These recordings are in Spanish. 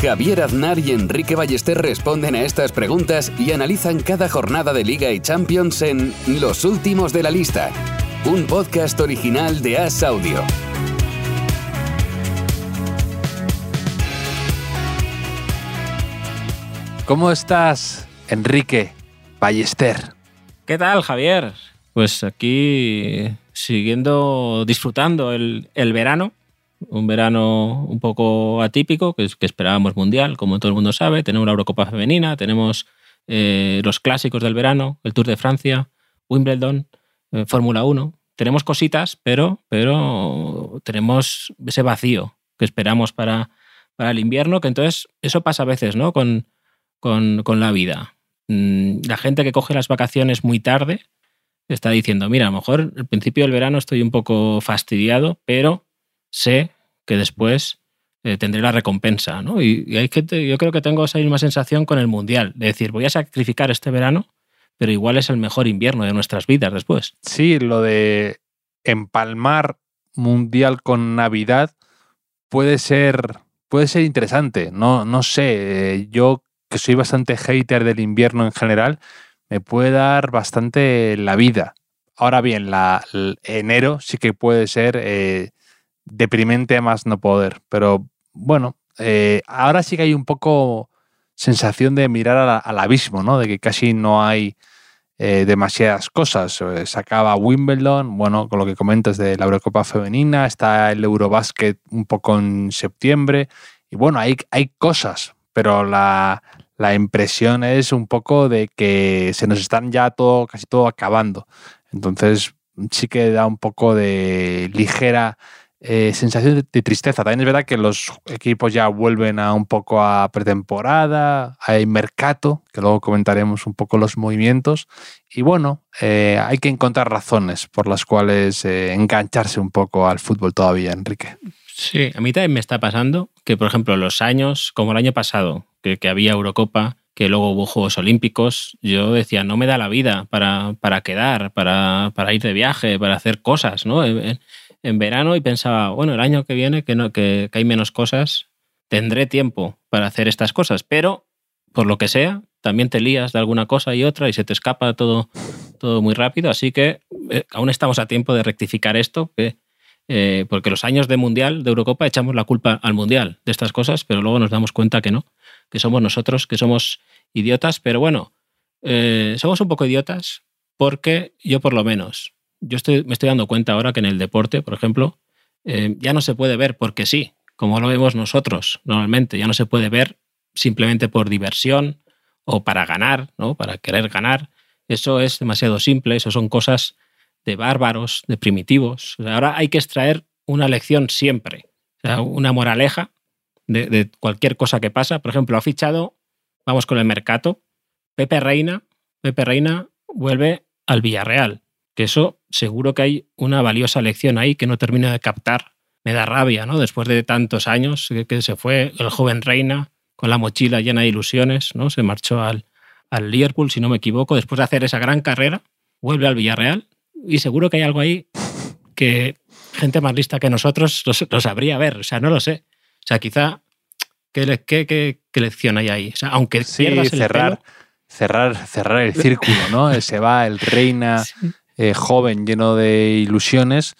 Javier Aznar y Enrique Ballester responden a estas preguntas y analizan cada jornada de Liga y Champions en Los Últimos de la Lista, un podcast original de As Audio. ¿Cómo estás, Enrique Ballester? ¿Qué tal, Javier? Pues aquí siguiendo disfrutando el, el verano, un verano un poco atípico, que, esperábamos mundial, como todo el mundo sabe. Tenemos la Eurocopa Femenina, tenemos eh, los clásicos del verano, el Tour de Francia, Wimbledon, eh, Fórmula 1. Tenemos cositas, pero, pero tenemos ese vacío que esperamos para, para el invierno, que entonces eso pasa a veces, ¿no? Con, con, con la vida. Mm, la gente que coge las vacaciones muy tarde está diciendo, mira, a lo mejor al principio del verano estoy un poco fastidiado, pero sé que después eh, tendré la recompensa. ¿no? Y, hay gente, yo creo que tengo esa misma sensación con el Mundial, de decir, voy a sacrificar este verano, pero igual es el mejor invierno de nuestras vidas después. Sí, lo de empalmar Mundial con Navidad puede ser, puede ser interesante. No, no sé, eh, yo que soy bastante hater del invierno en general, me puede dar bastante la vida. Ahora bien, la enero sí que puede ser eh, deprimente más no poder. Pero bueno, eh, ahora sí que hay un poco sensación de mirar al abismo, ¿no? De que casi no hay eh, demasiadas cosas. Se acaba Wimbledon, bueno, con lo que comentas de la Eurocopa Femenina, está el Eurobásquet un poco en septiembre. Y bueno, hay, hay cosas, pero la, la impresión es un poco de que se nos están ya todo, casi todo acabando. Entonces sí que da un poco de ligera eh, sensación de tristeza. También es verdad que los equipos ya vuelven a un poco a pretemporada, hay mercado, que luego comentaremos un poco los movimientos. Y bueno, eh, hay que encontrar razones por las cuales eh, engancharse un poco al fútbol todavía, Enrique. Sí, a mí también me está pasando que, por ejemplo, los años, como el año pasado, que, que había Eurocopa, que luego hubo Juegos Olímpicos, yo decía, no me da la vida para, para quedar, para, para, ir de viaje, para hacer cosas, ¿no? En, verano y pensaba, bueno, el año que viene, que, no, que, que hay menos cosas, tendré tiempo para hacer estas cosas, pero por lo que sea, también te lías de alguna cosa y otra y se te escapa todo, todo muy rápido, así que eh, aún estamos a tiempo de rectificar esto, eh, porque los años de Mundial, de Eurocopa, echamos la culpa al Mundial de estas cosas, pero luego nos damos cuenta que no, que somos nosotros, que somos idiotas, pero bueno, eh, somos un poco idiotas porque yo por lo menos, yo estoy, me estoy dando cuenta ahora que en el deporte, por ejemplo, eh, ya no se puede ver porque sí, como lo vemos nosotros normalmente, ya no se puede ver simplemente por diversión o para ganar, ¿no? para querer ganar. Eso es demasiado simple, eso son cosas de bárbaros, de primitivos. Ahora hay que extraer una lección siempre, una moraleja de, de, cualquier cosa que pasa. Por ejemplo, ha fichado, vamos con el mercado, Pepe Reina, Pepe Reina vuelve al Villarreal, que eso seguro que hay una valiosa lección ahí que no termina de captar. Me da rabia, ¿no? Después de tantos años que, que se fue el joven Reina con la mochila llena de ilusiones, ¿no? Se marchó al, al Liverpool, si no me equivoco, después de hacer esa gran carrera, vuelve al Villarreal y seguro que hay algo ahí que gente más lista que nosotros lo, lo sabría ver. O sea, no lo sé. O sea, quizá. ¿Qué, qué, qué, qué lección hay ahí? O sea, aunque sí, pierdas el cerrar, pelo, cerrar, cerrar el círculo, ¿no? Se va el reina sí. Eh, joven, lleno de ilusiones,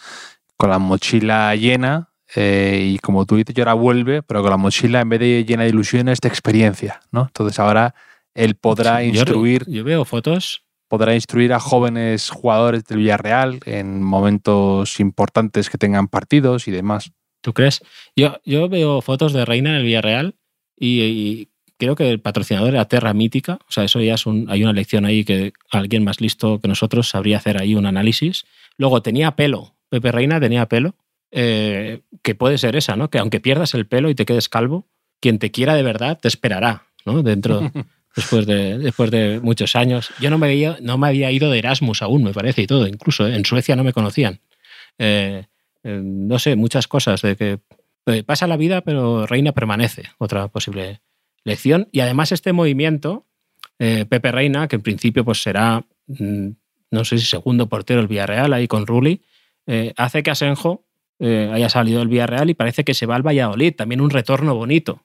con la mochila llena. Eh, y como tú dices, ahora vuelve, pero con la mochila, en vez de llena de ilusiones, de experiencia, ¿no? Entonces ahora él podrá sí, instruir. Yo, yo veo fotos podrá instruir a jóvenes jugadores del Villarreal en momentos importantes que tengan partidos y demás. ¿Tú crees? Yo, yo veo fotos de Reina en el Villarreal y, y, creo que el patrocinador era Terra Mítica. O sea, eso ya es un, hay una lección ahí que alguien más listo que nosotros sabría hacer ahí un análisis. Luego tenía pelo. Pepe Reina tenía pelo. Eh, que puede ser esa, ¿no? Que aunque pierdas el pelo y te quedes calvo, quien te quiera de verdad te esperará, ¿no? Dentro, después de, después de muchos años. Yo no me, había, no me había ido de Erasmus aún, me parece, y todo, incluso. ¿eh? En Suecia no me conocían. Eh, no sé, muchas cosas de que pasa la vida, pero Reina permanece. Otra posible Y además este movimiento, Pepe Reina, que en principio pues será, mm, no sé si segundo portero del Villarreal ahí con Rulli, hace que Asenjo haya salido del Villarreal y parece que se va al Valladolid. También un retorno bonito,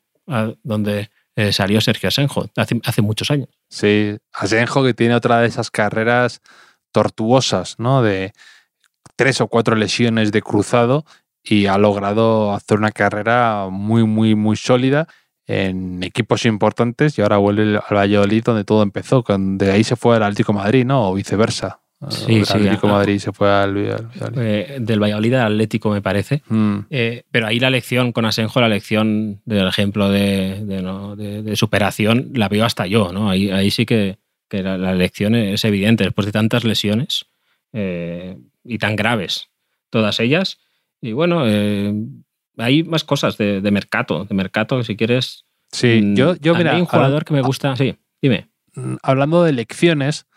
donde eh, salió Sergio Asenjo hace, muchos años. Sí, Asenjo que tiene otra de esas carreras tortuosas, ¿no? De tres o cuatro lesiones de cruzado y ha logrado hacer una carrera muy, muy, muy sólida en equipos importantes y ahora vuelve al Valladolid donde todo empezó, de ahí se fue al Atlético Madrid, ¿no? O viceversa. Sí, el Atlético Madrid se fue al, eh, del Valladolid al Atlético, me parece. Mm. Eh, pero ahí la lección con Asenjo, la lección del ejemplo de, superación, la veo hasta yo. ¿no? Ahí, ahí sí que, la, lección es evidente. Después de tantas lesiones eh, y tan graves, todas ellas. Y bueno, hay más cosas de, mercado, de mercado, si quieres. Sí, mm, yo, yo mira. Hay un jugador que me gusta. Sí, dime. Mm, hablando de lecciones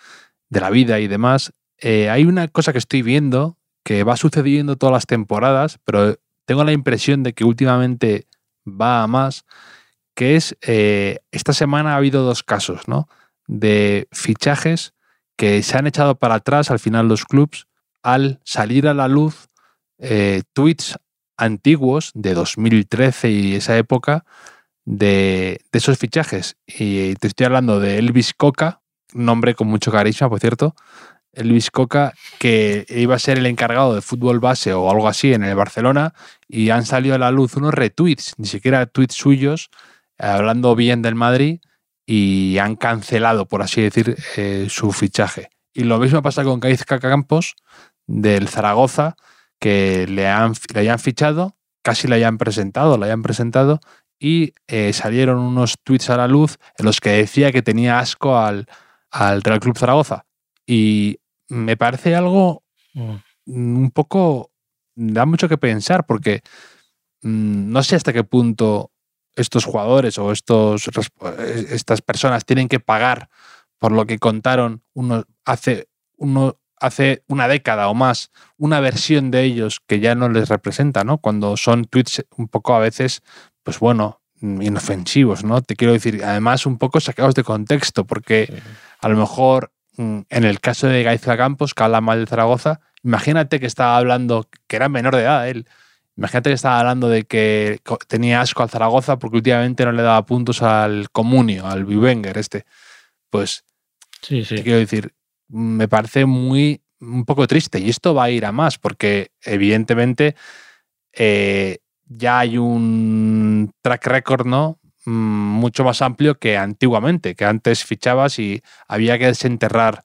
de la vida y demás, eh, hay una cosa que estoy viendo que va sucediendo todas las temporadas, pero tengo la impresión de que últimamente va a más, que es, eh, esta semana ha habido dos casos, ¿no? De fichajes que se han echado para atrás al final los clubs al salir a la luz eh, tweets antiguos de 2013 y esa época de, esos fichajes. Y te estoy hablando de Elvis Coca, nombre con mucho carisma, por cierto, Luis Coca, que iba a ser el encargado de fútbol base o algo así en el Barcelona, y han salido a la luz unos retweets, ni siquiera tweets suyos, hablando bien del Madrid, y han cancelado, por así decir, eh, su fichaje. Y lo mismo pasa con Caizca Campos, del Zaragoza, que le, han, le hayan fichado, casi le hayan presentado, le hayan presentado, y eh, salieron unos tweets a la luz en los que decía que tenía asco al, al Real Club Zaragoza. Y me parece algo mm. un poco. da mucho que pensar, porque mm, no sé hasta qué punto estos jugadores o estos, estas personas tienen que pagar por lo que contaron uno, hace, uno, hace una década o más, una versión de ellos que ya no les representa, ¿no? Cuando son tweets un poco a veces, pues bueno, inofensivos, ¿no? Te quiero decir, además un poco sacados de contexto, porque a lo mejor mm, en el caso de Gaizka Campos, que habla mal de Zaragoza, imagínate que estaba hablando, que era menor de edad él, imagínate que estaba hablando de que tenía asco al Zaragoza porque últimamente no le daba puntos al Comunio, al Bivenger este. Pues, sí, sí. quiero decir, me parece muy, un poco triste y esto va a ir a más porque evidentemente eh, ya hay un track record, ¿no? Mm, mucho más amplio que antiguamente, que antes fichabas y había que desenterrar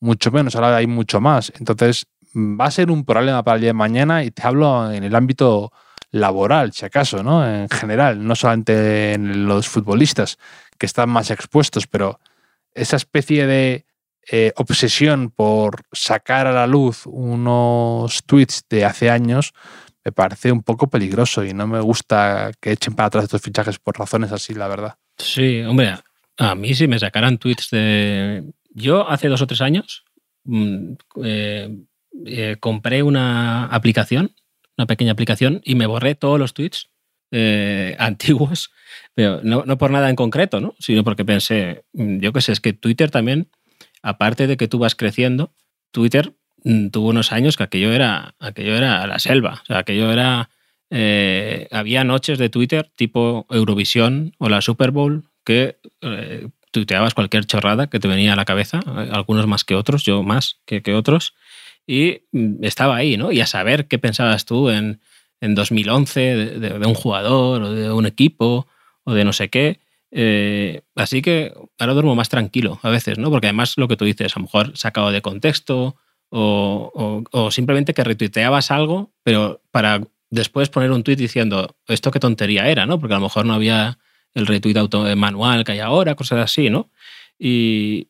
mucho menos, ahora hay mucho más. Entonces, va a ser un problema para el día de mañana y te hablo en el ámbito laboral, si acaso, ¿no? En general, no solamente en los futbolistas que están más expuestos, pero esa especie de eh, obsesión por sacar a la luz unos tweets de hace años me parece un poco peligroso y no me gusta que echen para atrás estos fichajes por razones así, la verdad. Sí, hombre, a mí si me sacaran tweets de... Yo hace dos o tres años mm, eh, eh, compré una aplicación, una pequeña aplicación, y me borré todos los tweets antiguos, pero no, no, por nada en concreto, ¿no? sino porque pensé, mm, yo qué sé, es que Twitter también, aparte de que tú vas creciendo, Twitter Mm, tuvo unos años que aquello era, aquello era la selva. O sea, aquello era. Eh, había noches de Twitter tipo Eurovisión o la Super Bowl que eh, tuiteabas cualquier chorrada que te venía a la cabeza, eh, algunos más que otros, yo más que, que otros, y mm, estaba ahí, ¿no? Y a saber qué pensabas tú en, en 2011 de, de, un jugador o de un equipo o de no sé qué. Así que ahora duermo más tranquilo a veces, ¿no? Porque además lo que tú dices, a lo mejor sacado de contexto o, simplemente que retuiteabas algo, pero para después poner un tuit diciendo esto qué tontería era, ¿no? Porque a lo mejor no había el retweet auto manual que hay ahora, cosas así, ¿no? Y,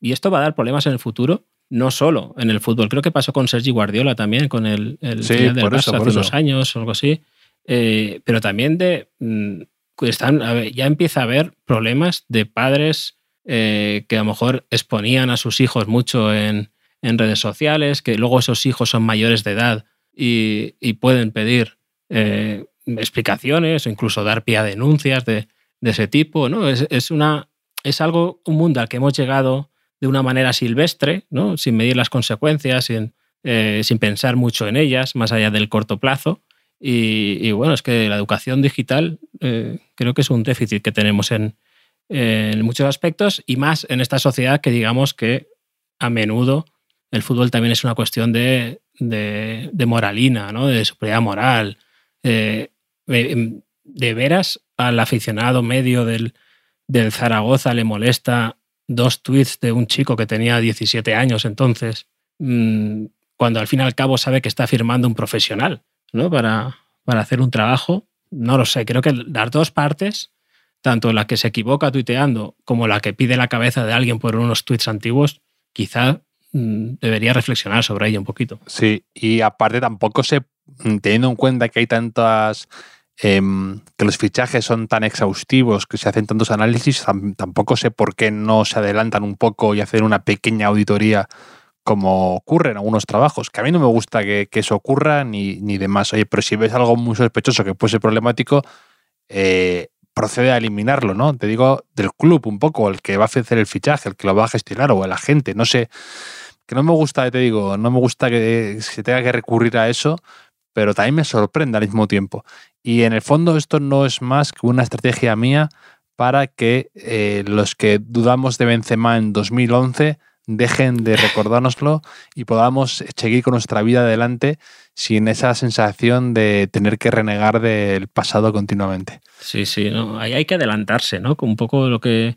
esto va a dar problemas en el futuro, no solo en el fútbol. Creo que pasó con Sergi Guardiola también, con el, el sí, del hace unos años o algo así. Eh, pero también de, ya empieza a haber problemas de padres eh, que a lo mejor exponían a sus hijos mucho en, redes sociales, que luego esos hijos son mayores de edad y, pueden pedir eh, explicaciones o incluso dar pie a denuncias de, ese tipo. ¿no? Es, una, es algo, un mundo al que hemos llegado de una manera silvestre, ¿no? sin medir las consecuencias, sin, eh, sin pensar mucho en ellas, más allá del corto plazo. Y, bueno, es que la educación digital eh, creo que es un déficit que tenemos en, muchos aspectos y más en esta sociedad que digamos que a menudo el fútbol también es una cuestión de, moralina, ¿no? de superioridad moral. Eh, de veras al aficionado medio del, del Zaragoza le molesta dos tweets de un chico que tenía 17 años entonces, mm, cuando al fin y al cabo sabe que está firmando un profesional ¿no? para, para hacer un trabajo. No lo sé, creo que las dos partes, tanto la que se equivoca tuiteando como la que pide la cabeza de alguien por unos tweets antiguos, quizá mm, debería reflexionar sobre ello un poquito. Sí, y aparte tampoco se, teniendo en cuenta que hay tantas Em, que los fichajes son tan exhaustivos, que se hacen tantos análisis, tampoco sé por qué no se adelantan un poco y hacen una pequeña auditoría como ocurre en algunos trabajos, que a mí no me gusta que, eso ocurra ni, ni, demás. Oye, pero si ves algo muy sospechoso que puede ser problemático, eh, procede a eliminarlo, ¿no? Te digo del club un poco, el que va a hacer el fichaje, el que lo va a gestionar o el agente, no sé. Que no me gusta, te digo, no me gusta que se tenga que recurrir a eso, pero también me sorprende al mismo tiempo. Y en el fondo esto no es más que una estrategia mía para que eh, los que dudamos de Benzema en 2011 dejen de recordárnoslo y podamos seguir con nuestra vida adelante sin esa sensación de tener que renegar del pasado continuamente. Sí, sí, no, ahí hay que adelantarse, ¿no? Un poco lo que...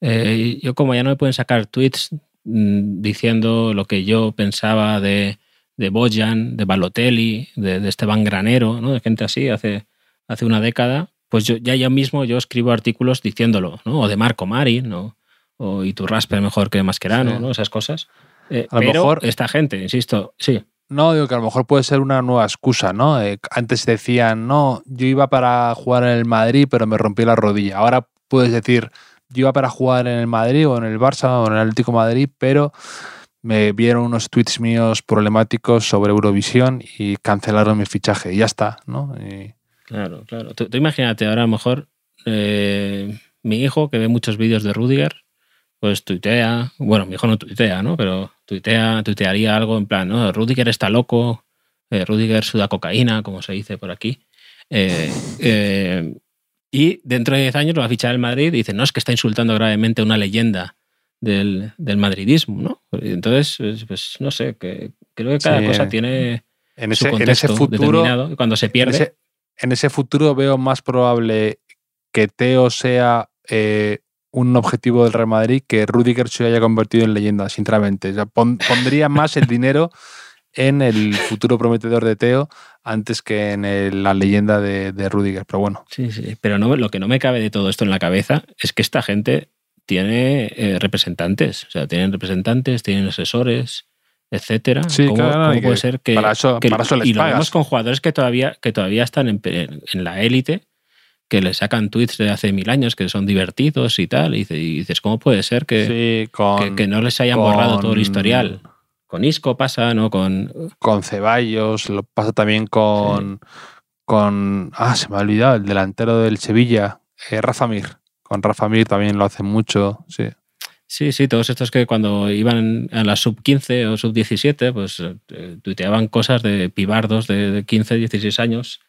Eh, yo como ya no me pueden sacar tweets mm, diciendo lo que yo pensaba de, de Bojan, de Balotelli, de, Esteban Granero, ¿no? de gente así hace, hace una década, pues yo, ya yo mismo yo escribo artículos diciéndolo, ¿no? o de Marco Mari, ¿no? O y tu raspe mejor que Mascherano, ¿no? esas cosas. Eh, a lo mejor esta gente, insisto, sí. No, digo que a lo mejor puede ser una nueva excusa, ¿no? Eh, antes decían, no, yo iba para jugar en el Madrid, pero me rompí la rodilla. Ahora puedes decir, yo iba para jugar en el Madrid o en el Barça o en el Atlético Madrid, pero me vieron unos tweets míos problemáticos sobre Eurovisión y cancelaron mi fichaje y ya está, ¿no? Claro, claro. Tú, imagínate ahora a lo mejor eh, mi hijo que ve muchos vídeos de Rudiger, pues tuitea, bueno, mi hijo no tuitea, ¿no? Pero tuitea, tuitearía algo en plan, ¿no? Rudiger está loco, eh, Rudiger suda cocaína, como se dice por aquí. Eh, y dentro de 10 años lo va a fichar el Madrid y dice, no, es que está insultando gravemente una leyenda del, madridismo, ¿no? Entonces, pues, pues no sé, que creo que cada cosa tiene en ese, en ese futuro, determinado. Cuando se pierde. En ese, futuro veo más probable que Teo sea eh, un objetivo del Real Madrid que Rudiger se haya convertido en leyenda, sinceramente. pondría más el dinero en el futuro prometedor de Teo antes que en la leyenda de, de, Rudiger, pero bueno. Sí, sí, pero no, lo que no me cabe de todo esto en la cabeza es que esta gente tiene eh, representantes, o sea, tienen representantes, tienen asesores, etcétera. Sí, ¿Cómo, claro, puede ser que, para eso, para eso les y lo vemos con jugadores que todavía que todavía están en, la élite, que le sacan tweets de hace mil años que son divertidos y tal, y, dices, ¿cómo puede ser que, que, no les hayan borrado todo el historial? Con Isco pasa, ¿no? Con, con Ceballos, lo pasa también con, con. Ah, se me ha olvidado, el delantero del Sevilla, eh, Rafa Mir. Con Rafa Mir también lo hace mucho, sí. Sí, sí, todos estos que cuando iban a la sub 15 o sub 17, pues eh, tuiteaban cosas de pibardos de 15, 16 años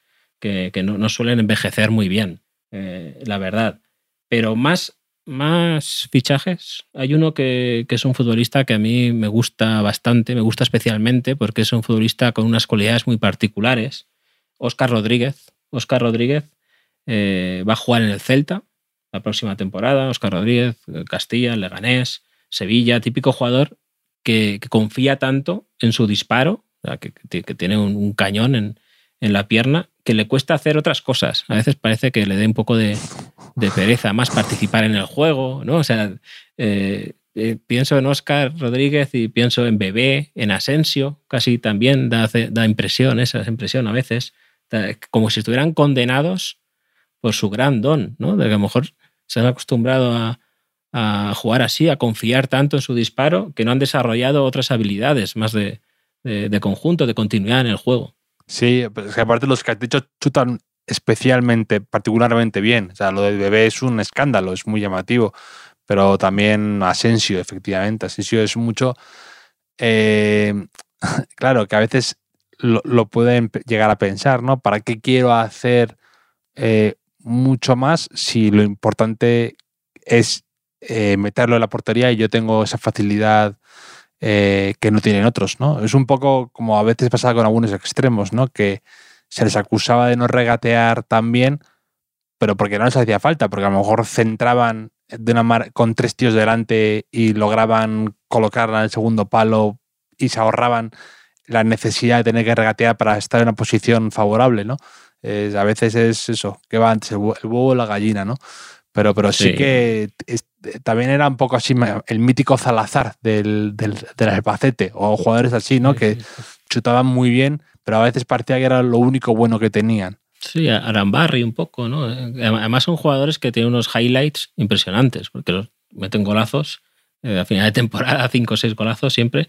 que, no, suelen envejecer muy bien, eh, la verdad. Pero más, más fichajes. Hay uno que, es un futbolista que a mí me gusta bastante, me gusta especialmente porque es un futbolista con unas cualidades muy particulares. Oscar Rodríguez. Oscar Rodríguez eh, va a jugar en el Celta la próxima temporada. Oscar Rodríguez, Castilla, Leganés, Sevilla, típico jugador que, confía tanto en su disparo, que, tiene un, cañón en, la pierna, que le cuesta hacer otras cosas. A veces parece que le dé un poco de, pereza más participar en el juego, ¿no? O sea, eh, eh, pienso en Oscar Rodríguez y pienso en Bebé, en Asensio, casi también da, da impresión, esa impresión a veces, como si estuvieran condenados por su gran don, ¿no? De que a lo mejor se han acostumbrado a, jugar así, a confiar tanto en su disparo, que no han desarrollado otras habilidades más de conjunto, de continuidad en el juego. Sí, pues es que aparte los que has dicho chutan especialmente, particularmente bien. O sea, lo del bebé es un escándalo, es muy llamativo. Pero también Asensio, efectivamente. Asensio es mucho. eh, claro, que a veces lo, pueden llegar a pensar, ¿no? ¿Para qué quiero hacer eh, mucho más si lo importante es eh, meterlo en la portería y yo tengo esa facilidad eh, que no tienen otros, ¿no? Es un poco como a veces pasaba con algunos extremos, ¿no? Que se les acusaba de no regatear tan bien, pero porque no les hacía falta, porque a lo mejor centraban de una mar- con tres tíos delante y lograban colocarla en el segundo palo y se ahorraban la necesidad de tener que regatear para estar en una posición favorable, ¿no? Es- a veces es eso, que va antes el, hue- el huevo o la gallina, ¿no? Pero, pero sí, Sí. que es- también era un poco así el mítico Salazar del, del, del Albacete, o jugadores así, ¿no? Sí, que sí, chutaban muy bien, pero a veces parecía que era lo único bueno que tenían. Sí, Arambarri un poco, ¿no? Eh, Además son jugadores que tienen unos highlights impresionantes, porque los meten golazos eh, a final de temporada, cinco o seis golazos siempre.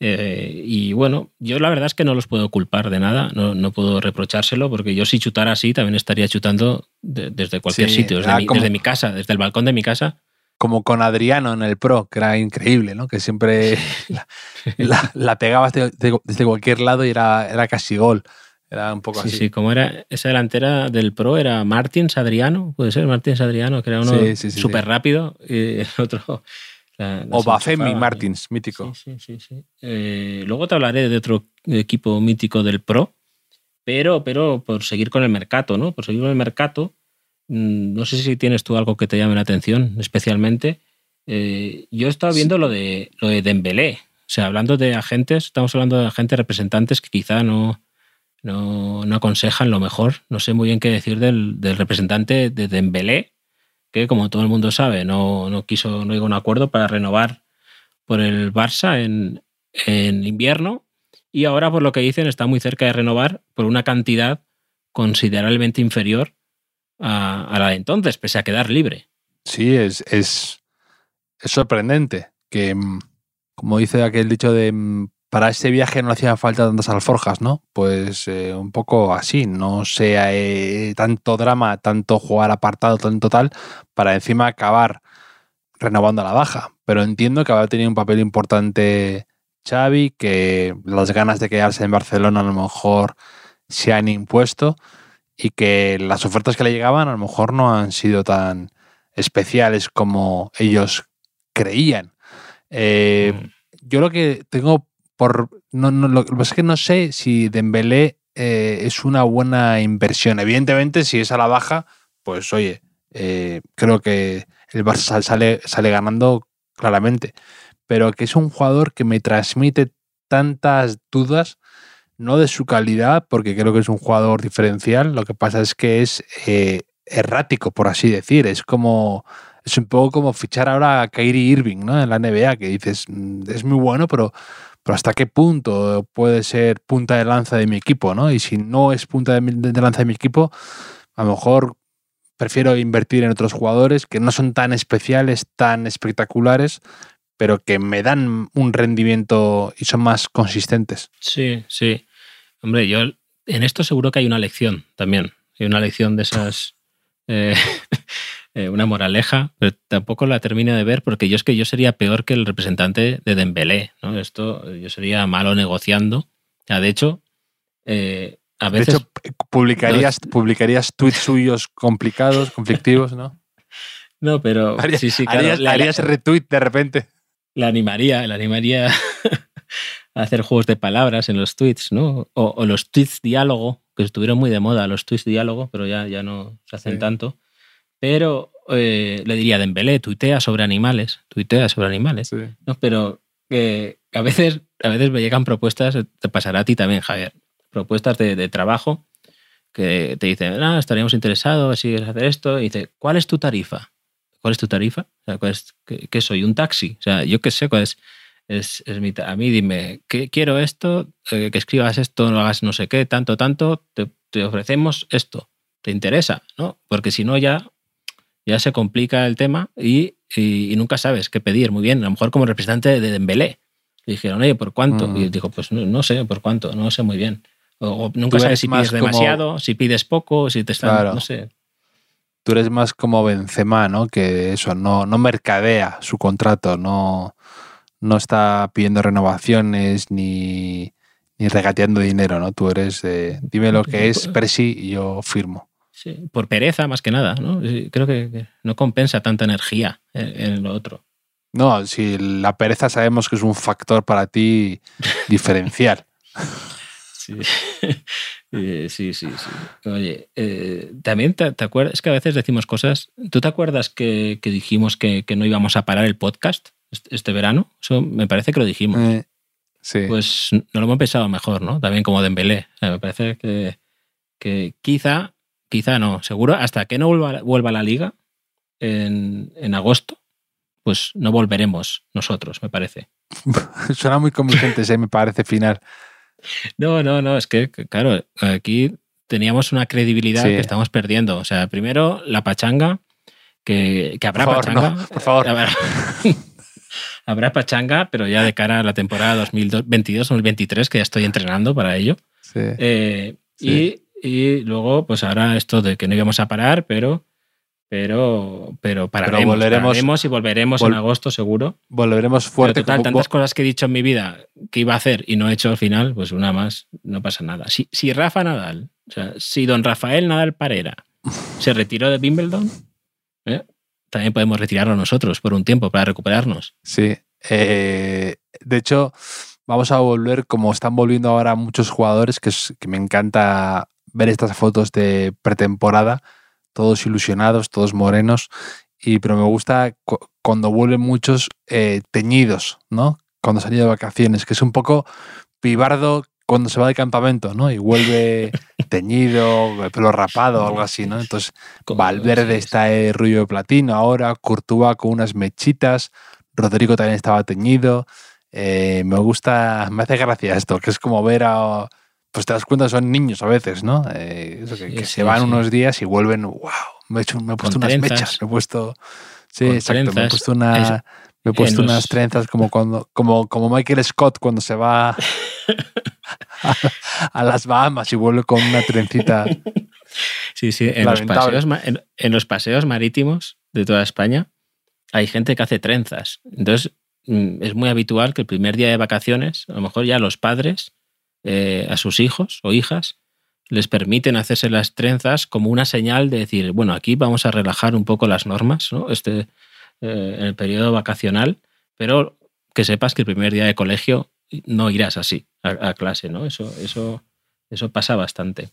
Eh, y bueno, yo la verdad es que no los puedo culpar de nada, no, no puedo reprochárselo, porque yo si chutara así también estaría chutando de- desde cualquier Sí, sitio, desde era mi, como- desde mi casa, desde el balcón de mi casa. Como con Adriano en el Pro, que era increíble, ¿no? Que siempre la, la- la pegabas de- de- desde cualquier lado y era, era casi gol. Era un poco Sí, así. sí, como era esa delantera del Pro era Martins Adriano, puede ser Martins Adriano, que era uno Sí, sí, sí, súper rápido y el otro... la- O Bafemi. Martins, mítico. Sí, sí, sí. sí. Eh, luego te hablaré de otro equipo mítico del Pro, pero, pero por seguir con el mercado, ¿no? Por seguir con el mercado, no sé si tienes tú algo que te llame la atención especialmente. Eh, yo he estado Sí. viendo lo de, lo de Dembélé. O sea, hablando de agentes, estamos hablando de agentes representantes que quizá no, no, no aconsejan lo mejor. No sé muy bien qué decir del, del representante de Dembélé, que como todo el mundo sabe, no, no quiso, no llegó a un acuerdo para renovar por el Barça en, en invierno y ahora por lo que dicen está muy cerca de renovar por una cantidad considerablemente inferior a, la de entonces, pese a quedar libre. Sí, es, es, sorprendente que, mm, como dice aquel dicho de mm, para este viaje no hacían falta tantas alforjas, ¿no? Pues eh, un poco así, no sea eh, tanto drama, tanto jugar apartado, tanto tal, para encima acabar renovando a la baja. Pero entiendo que habrá tenido un papel importante Xavi, que las ganas de quedarse en Barcelona a lo mejor se han impuesto y que las ofertas que le llegaban a lo mejor no han sido tan especiales como ellos creían. Eh, Mm. yo lo que tengo por. No, no, lo que pasa es que no sé si Dembélé eh, es una buena inversión. Evidentemente, si es a la baja, pues oye, eh, creo que el Barça sale, sale ganando claramente. Pero que es un jugador que me transmite tantas dudas, no de su calidad, porque creo que es un jugador diferencial. Lo que pasa es que es eh, errático, por así decir. Es como. Es un poco como fichar ahora a Kyrie Irving, ¿no? En la NBA, que dices, "Mm, es muy bueno, pero, pero ¿hasta qué punto puede ser punta de lanza de mi equipo, ¿no? Y si no es punta de, de lanza de mi equipo, a lo mejor prefiero invertir en otros jugadores que no son tan especiales, tan espectaculares, pero que me dan un rendimiento y son más consistentes. Sí, sí. Hombre, yo en esto seguro que hay una lección también. Hay una lección de esas. eh, eh, una moraleja, pero tampoco la termino de ver porque yo es que yo sería peor que el representante de Dembélé. ¿no? Esto eh, yo sería malo negociando. O sea, de hecho, eh, a De veces. hecho, publicarías, publicarías tweets suyos complicados, conflictivos, ¿no? no, pero. Harías, sí, sí, claro, harías- le- harías retweet de repente. le animaría, le animaría hacer juegos de palabras en los tweets, ¿no? O, o los tweets diálogo, que estuvieron muy de moda, los tweets diálogo, pero ya, ya no se hacen Sí. tanto. Pero eh, le diría Dembélé, tuitea sobre animales, tuitea sobre animales. ¿no? Pero eh, a, veces, a veces me llegan propuestas, te pasará a ti también, Javier, propuestas de, de trabajo que te dicen, ah, estaríamos interesados si quieres hacer esto. Y dice, ¿cuál es tu tarifa? ¿Cuál es tu tarifa? O sea, ¿cuál es- qué, qué soy? ¿Un taxi? O sea, yo qué sé cuál es. Es, es mi a mí dime, ¿qué, quiero esto, eh, que escribas esto, no hagas no sé qué, tanto, tanto, te, te ofrecemos esto. te interesa, ¿no? Porque si no ya, ya se complica el tema y, y- y nunca sabes qué pedir. Muy bien, a lo mejor como representante de Dembélé. Dijeron, oye, ¿por cuánto? Mm. Y dijo, pues no, no sé, ¿por cuánto? No sé muy bien. O, o nunca sabes si pides como- demasiado, si pides poco, si te están, Claro. no sé. Tú eres más como Benzema, ¿no? Que eso, no, no mercadea su contrato, no, no está pidiendo renovaciones ni, ni regateando dinero, ¿no? Tú eres de, dime lo que es Persi y yo firmo. Sí, por pereza más que nada, ¿no? Creo que no compensa tanta energía en, lo otro. No, si la pereza sabemos que es un factor para ti diferencial. Sí, Eh, sí, sí. sí. Oye, eh, también te, te acuerdas, es que a veces decimos cosas. ¿Tú te acuerdas que, que dijimos que, que no íbamos a parar el podcast este, verano? Eso me parece que lo dijimos. Eh, sí. Pues no lo hemos pensado mejor, ¿no? También como Dembélé. O sea, me parece que, que quizá, quizá no, seguro, hasta que no vuelva, vuelva la liga en, en agosto, pues no volveremos nosotros, me parece. Suena muy convincente ese, me parece, final. No, no, no, es que, que, claro, aquí teníamos una credibilidad Sí. que estamos perdiendo. O sea, primero la pachanga, que, que habrá Por favor, pachanga. no, por favor. Habrá, pachanga, pero ya de cara a la temporada 2022-2023, que ya estoy entrenando para ello. Sí. Eh, Sí. y, y luego, pues ahora esto de que no íbamos a parar, pero. Pero, pero pararemos, volveremos- pararemos y volveremos vol- en agosto seguro. Volveremos Pero fuerte. total, como- tantas cosas que he dicho en mi vida que iba a hacer y no he hecho al final, pues una más, no pasa nada. Si, si Rafa Nadal, o sea, si don Rafael Nadal Parera se retiró de Wimbledon, ¿eh? También podemos retirarlo nosotros por un tiempo para recuperarnos. Sí. Eh, de hecho, vamos a volver, como están volviendo ahora muchos jugadores, que, es- que me encanta ver estas fotos de pretemporada, todos ilusionados, todos morenos, y, pero me gusta cu- cuando vuelven muchos eh, teñidos, ¿no? Cuando ido de vacaciones, que es un poco pibardo cuando se va de campamento, ¿no? Y vuelve teñido, el pelo rapado algo así, ¿no? Entonces, Valverde está de rubio de platino ahora, Courtois con unas mechitas, Rodrigo también estaba teñido. Eh, me gusta, me hace gracia esto, que es como ver a. Pues te das cuenta, son niños a veces, ¿no? Eh, eso que, Sí, que sí, se van sí. unos días y vuelven, wow, me he, hecho, me he puesto unas trenzas. mechas, me he puesto. Sí, Con exacto, me he puesto, una, me he puesto unas los- trenzas como, cuando, como, como Michael Scott cuando se va a, las Bahamas y vuelve con una trencita. Sí, sí, en los, paseos, en los paseos marítimos de toda España hay gente que hace trenzas. Entonces, mm, es muy habitual que el primer día de vacaciones, a lo mejor ya los padres eh, a sus hijos o hijas les permiten hacerse las trenzas como una señal de decir, bueno, aquí vamos a relajar un poco las normas, ¿no? Este, eh, en el periodo vacacional, pero que sepas que el primer día de colegio no irás así a, clase, ¿no? Eso, eso, eso pasa bastante.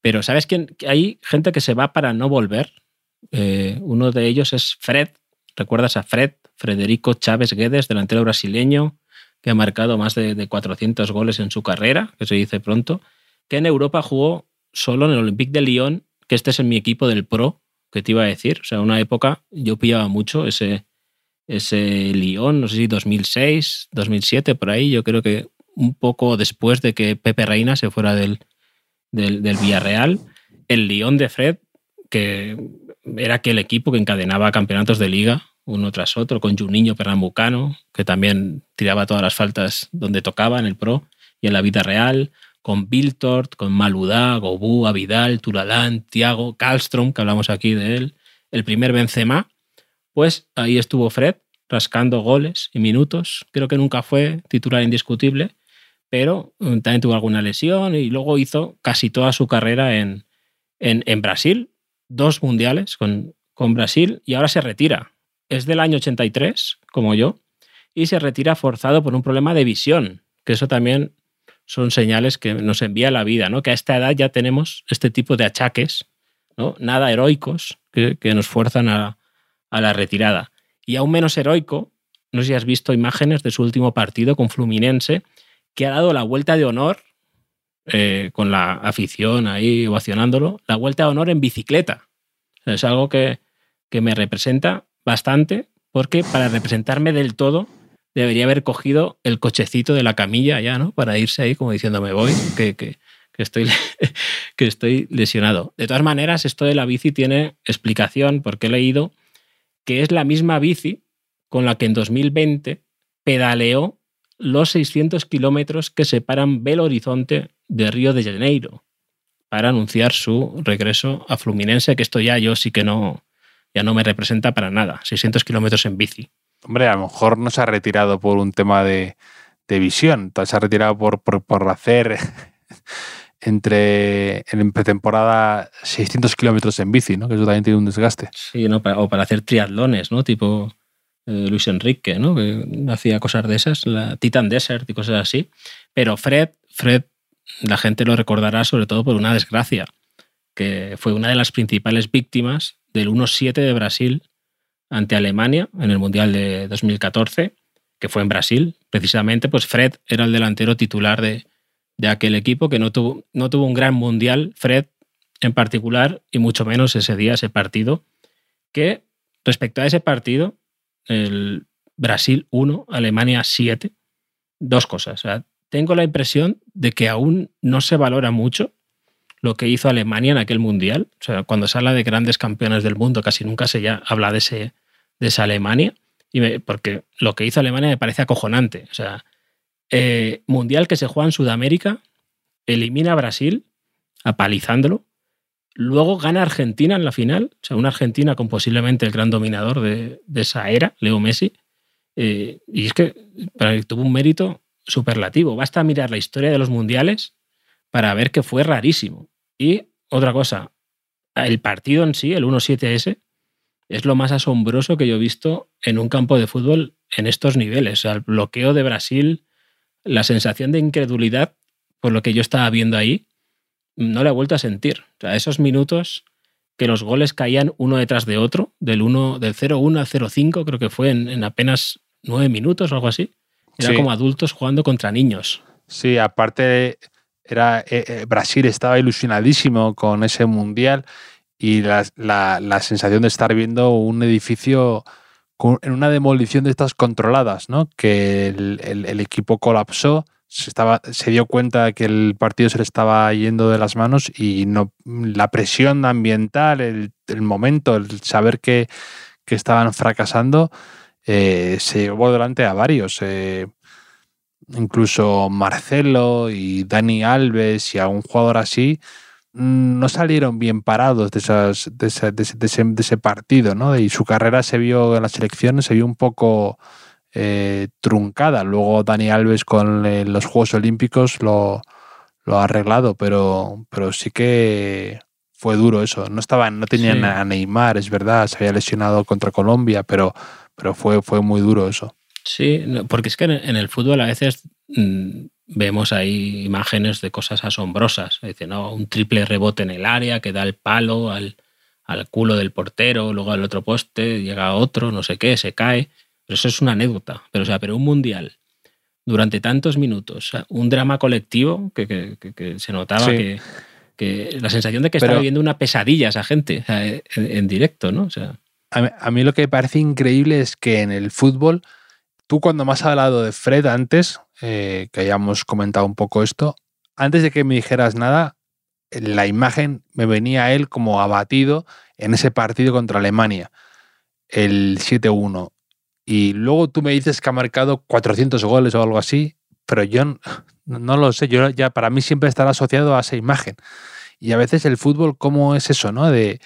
Pero ¿sabes quién? Hay gente que se va para no volver. Eh, uno de ellos es Fred. ¿Recuerdas a Fred? Frederico Chávez Guedes, delantero brasileño, que ha marcado más de, de 400 goles en su carrera, que se dice pronto, que en Europa jugó solo en el Olympique de Lyon, que este es en mi equipo del Pro, que te iba a decir. O sea, una época yo pillaba mucho ese, ese Lyon, no sé si 2006, 2007, por ahí. Yo creo que un poco después de que Pepe Reina se fuera del, del, del Villarreal, el Lyon de Fred, que era aquel equipo que encadenaba campeonatos de liga uno tras otro, con Juninho Pernambucano, que también tiraba todas las faltas donde tocaba en el Pro y en la vida real, con Biltort, con Maludá, Gobú, Avidal, Turalán, Tiago, Kallström, que hablamos aquí de él, el primer Benzema, pues ahí estuvo Fred rascando goles y minutos. Creo que nunca fue titular indiscutible, pero mm, también tuvo alguna lesión y luego hizo casi toda su carrera en, en, Brasil, dos mundiales con, con Brasil y ahora se retira. Es del año 83, como yo, y se retira forzado por un problema de visión, que eso también son señales que nos envía la vida, ¿no? Que a esta edad ya tenemos este tipo de achaques, ¿no? Nada heroicos que nos fuerzan a, a la retirada. Y aún menos heroico, no sé si has visto imágenes de su último partido con Fluminense, que ha dado la vuelta de honor, eh, con la afición ahí ovacionándolo, la vuelta de honor en bicicleta. Es algo que, que me representa bastante, porque para representarme del todo debería haber cogido el cochecito de la camilla ya, ¿no? Para irse ahí como diciendo me voy, que, que, que estoy, que estoy lesionado. De todas maneras, esto de la bici tiene explicación porque he leído que es la misma bici con la que en 2020 pedaleó los 600 kilómetros que separan Belo Horizonte de Río de Janeiro para anunciar su regreso a Fluminense, que esto ya yo sí que no, ya no me representa para nada. 600 kilómetros en bici. Hombre, a lo mejor no se ha retirado por un tema de, visión, se ha retirado por, por, hacer entre en pretemporada 600 kilómetros en bici, ¿no? que eso también tiene un desgaste. Sí, ¿no? o para hacer triatlones, ¿no? tipo eh, Luis Enrique, ¿no? que hacía cosas de esas, la Titan Desert y cosas así. Pero Fred, Fred, la gente lo recordará sobre todo por una desgracia, que fue una de las principales víctimas del 1-7 de Brasil ante Alemania en el Mundial de 2014, que fue en Brasil. Precisamente, pues Fred era el delantero titular de, aquel equipo que no tuvo, no tuvo un gran Mundial, Fred en particular, y mucho menos ese día, ese partido, que respecto a ese partido, el Brasil 1, Alemania 7, dos cosas. tengo la impresión de que aún no se valora mucho lo que hizo Alemania en aquel mundial. O sea, cuando se habla de grandes campeones del mundo, casi nunca se ya habla de, ese, de esa Alemania, y porque lo que hizo Alemania me parece acojonante. O sea, eh, mundial que se juega en Sudamérica, elimina a Brasil, apalizándolo, luego gana Argentina en la final, o sea, una Argentina con posiblemente el gran dominador de, esa era, Leo Messi, eh, y es que tuvo un mérito superlativo. Basta mirar la historia de los mundiales para ver que fue rarísimo. Y otra cosa, el partido en sí, el 1-7S, es lo más asombroso que yo he visto en un campo de fútbol en estos niveles. el bloqueo de Brasil, la sensación de incredulidad por lo que yo estaba viendo ahí, no la he vuelto a sentir. O sea, esos minutos que los goles caían uno detrás de otro, del, 1, del 0-1 al 0-5, creo que fue en, apenas nueve minutos o algo así. Era como adultos jugando contra niños. Sí, aparte era, eh, eh, Brasil estaba ilusionadísimo con ese mundial y la, sensación de estar viendo un edificio en una demolición de estas controladas, ¿no? que el, equipo colapsó, se, estaba, se dio cuenta que el partido se le estaba yendo de las manos y no, la presión ambiental, el, momento, el saber que, estaban fracasando, eh, se llevó delante a varios incluso Marcelo y Dani Alves y a un jugador así no salieron bien parados de, esas, de, ese, partido, ¿no? Y su carrera se vio en las elecciones, se vio un poco eh, truncada. Luego Dani Alves con eh, los Juegos Olímpicos lo, ha arreglado, pero, pero sí que fue duro eso. No estaban, no tenían a Neymar, es verdad, se había lesionado contra Colombia, pero, pero fue, fue muy duro eso. Sí, porque es que en el fútbol a veces mm, vemos ahí imágenes de cosas asombrosas. Dice, ¿no? Un triple rebote en el área que da el palo al, culo del portero, luego al otro poste, llega otro, no sé qué, se cae. Pero eso es una anécdota. Pero, o sea, pero un mundial durante tantos minutos, un drama colectivo que, se notaba que, la sensación de que estaba viviendo una pesadilla esa gente en, directo, ¿no? O sea, a mí lo que me parece increíble es que en el fútbol Tú cuando me has hablado de Fred antes, eh, que hayamos comentado un poco esto, antes de que me dijeras nada, la imagen me venía a él como abatido en ese partido contra Alemania, el 7-1. Y luego tú me dices que ha marcado 400 goles o algo así, pero yo no, lo sé, yo ya para mí siempre estará asociado a esa imagen. Y a veces el fútbol, ¿cómo es eso, no? De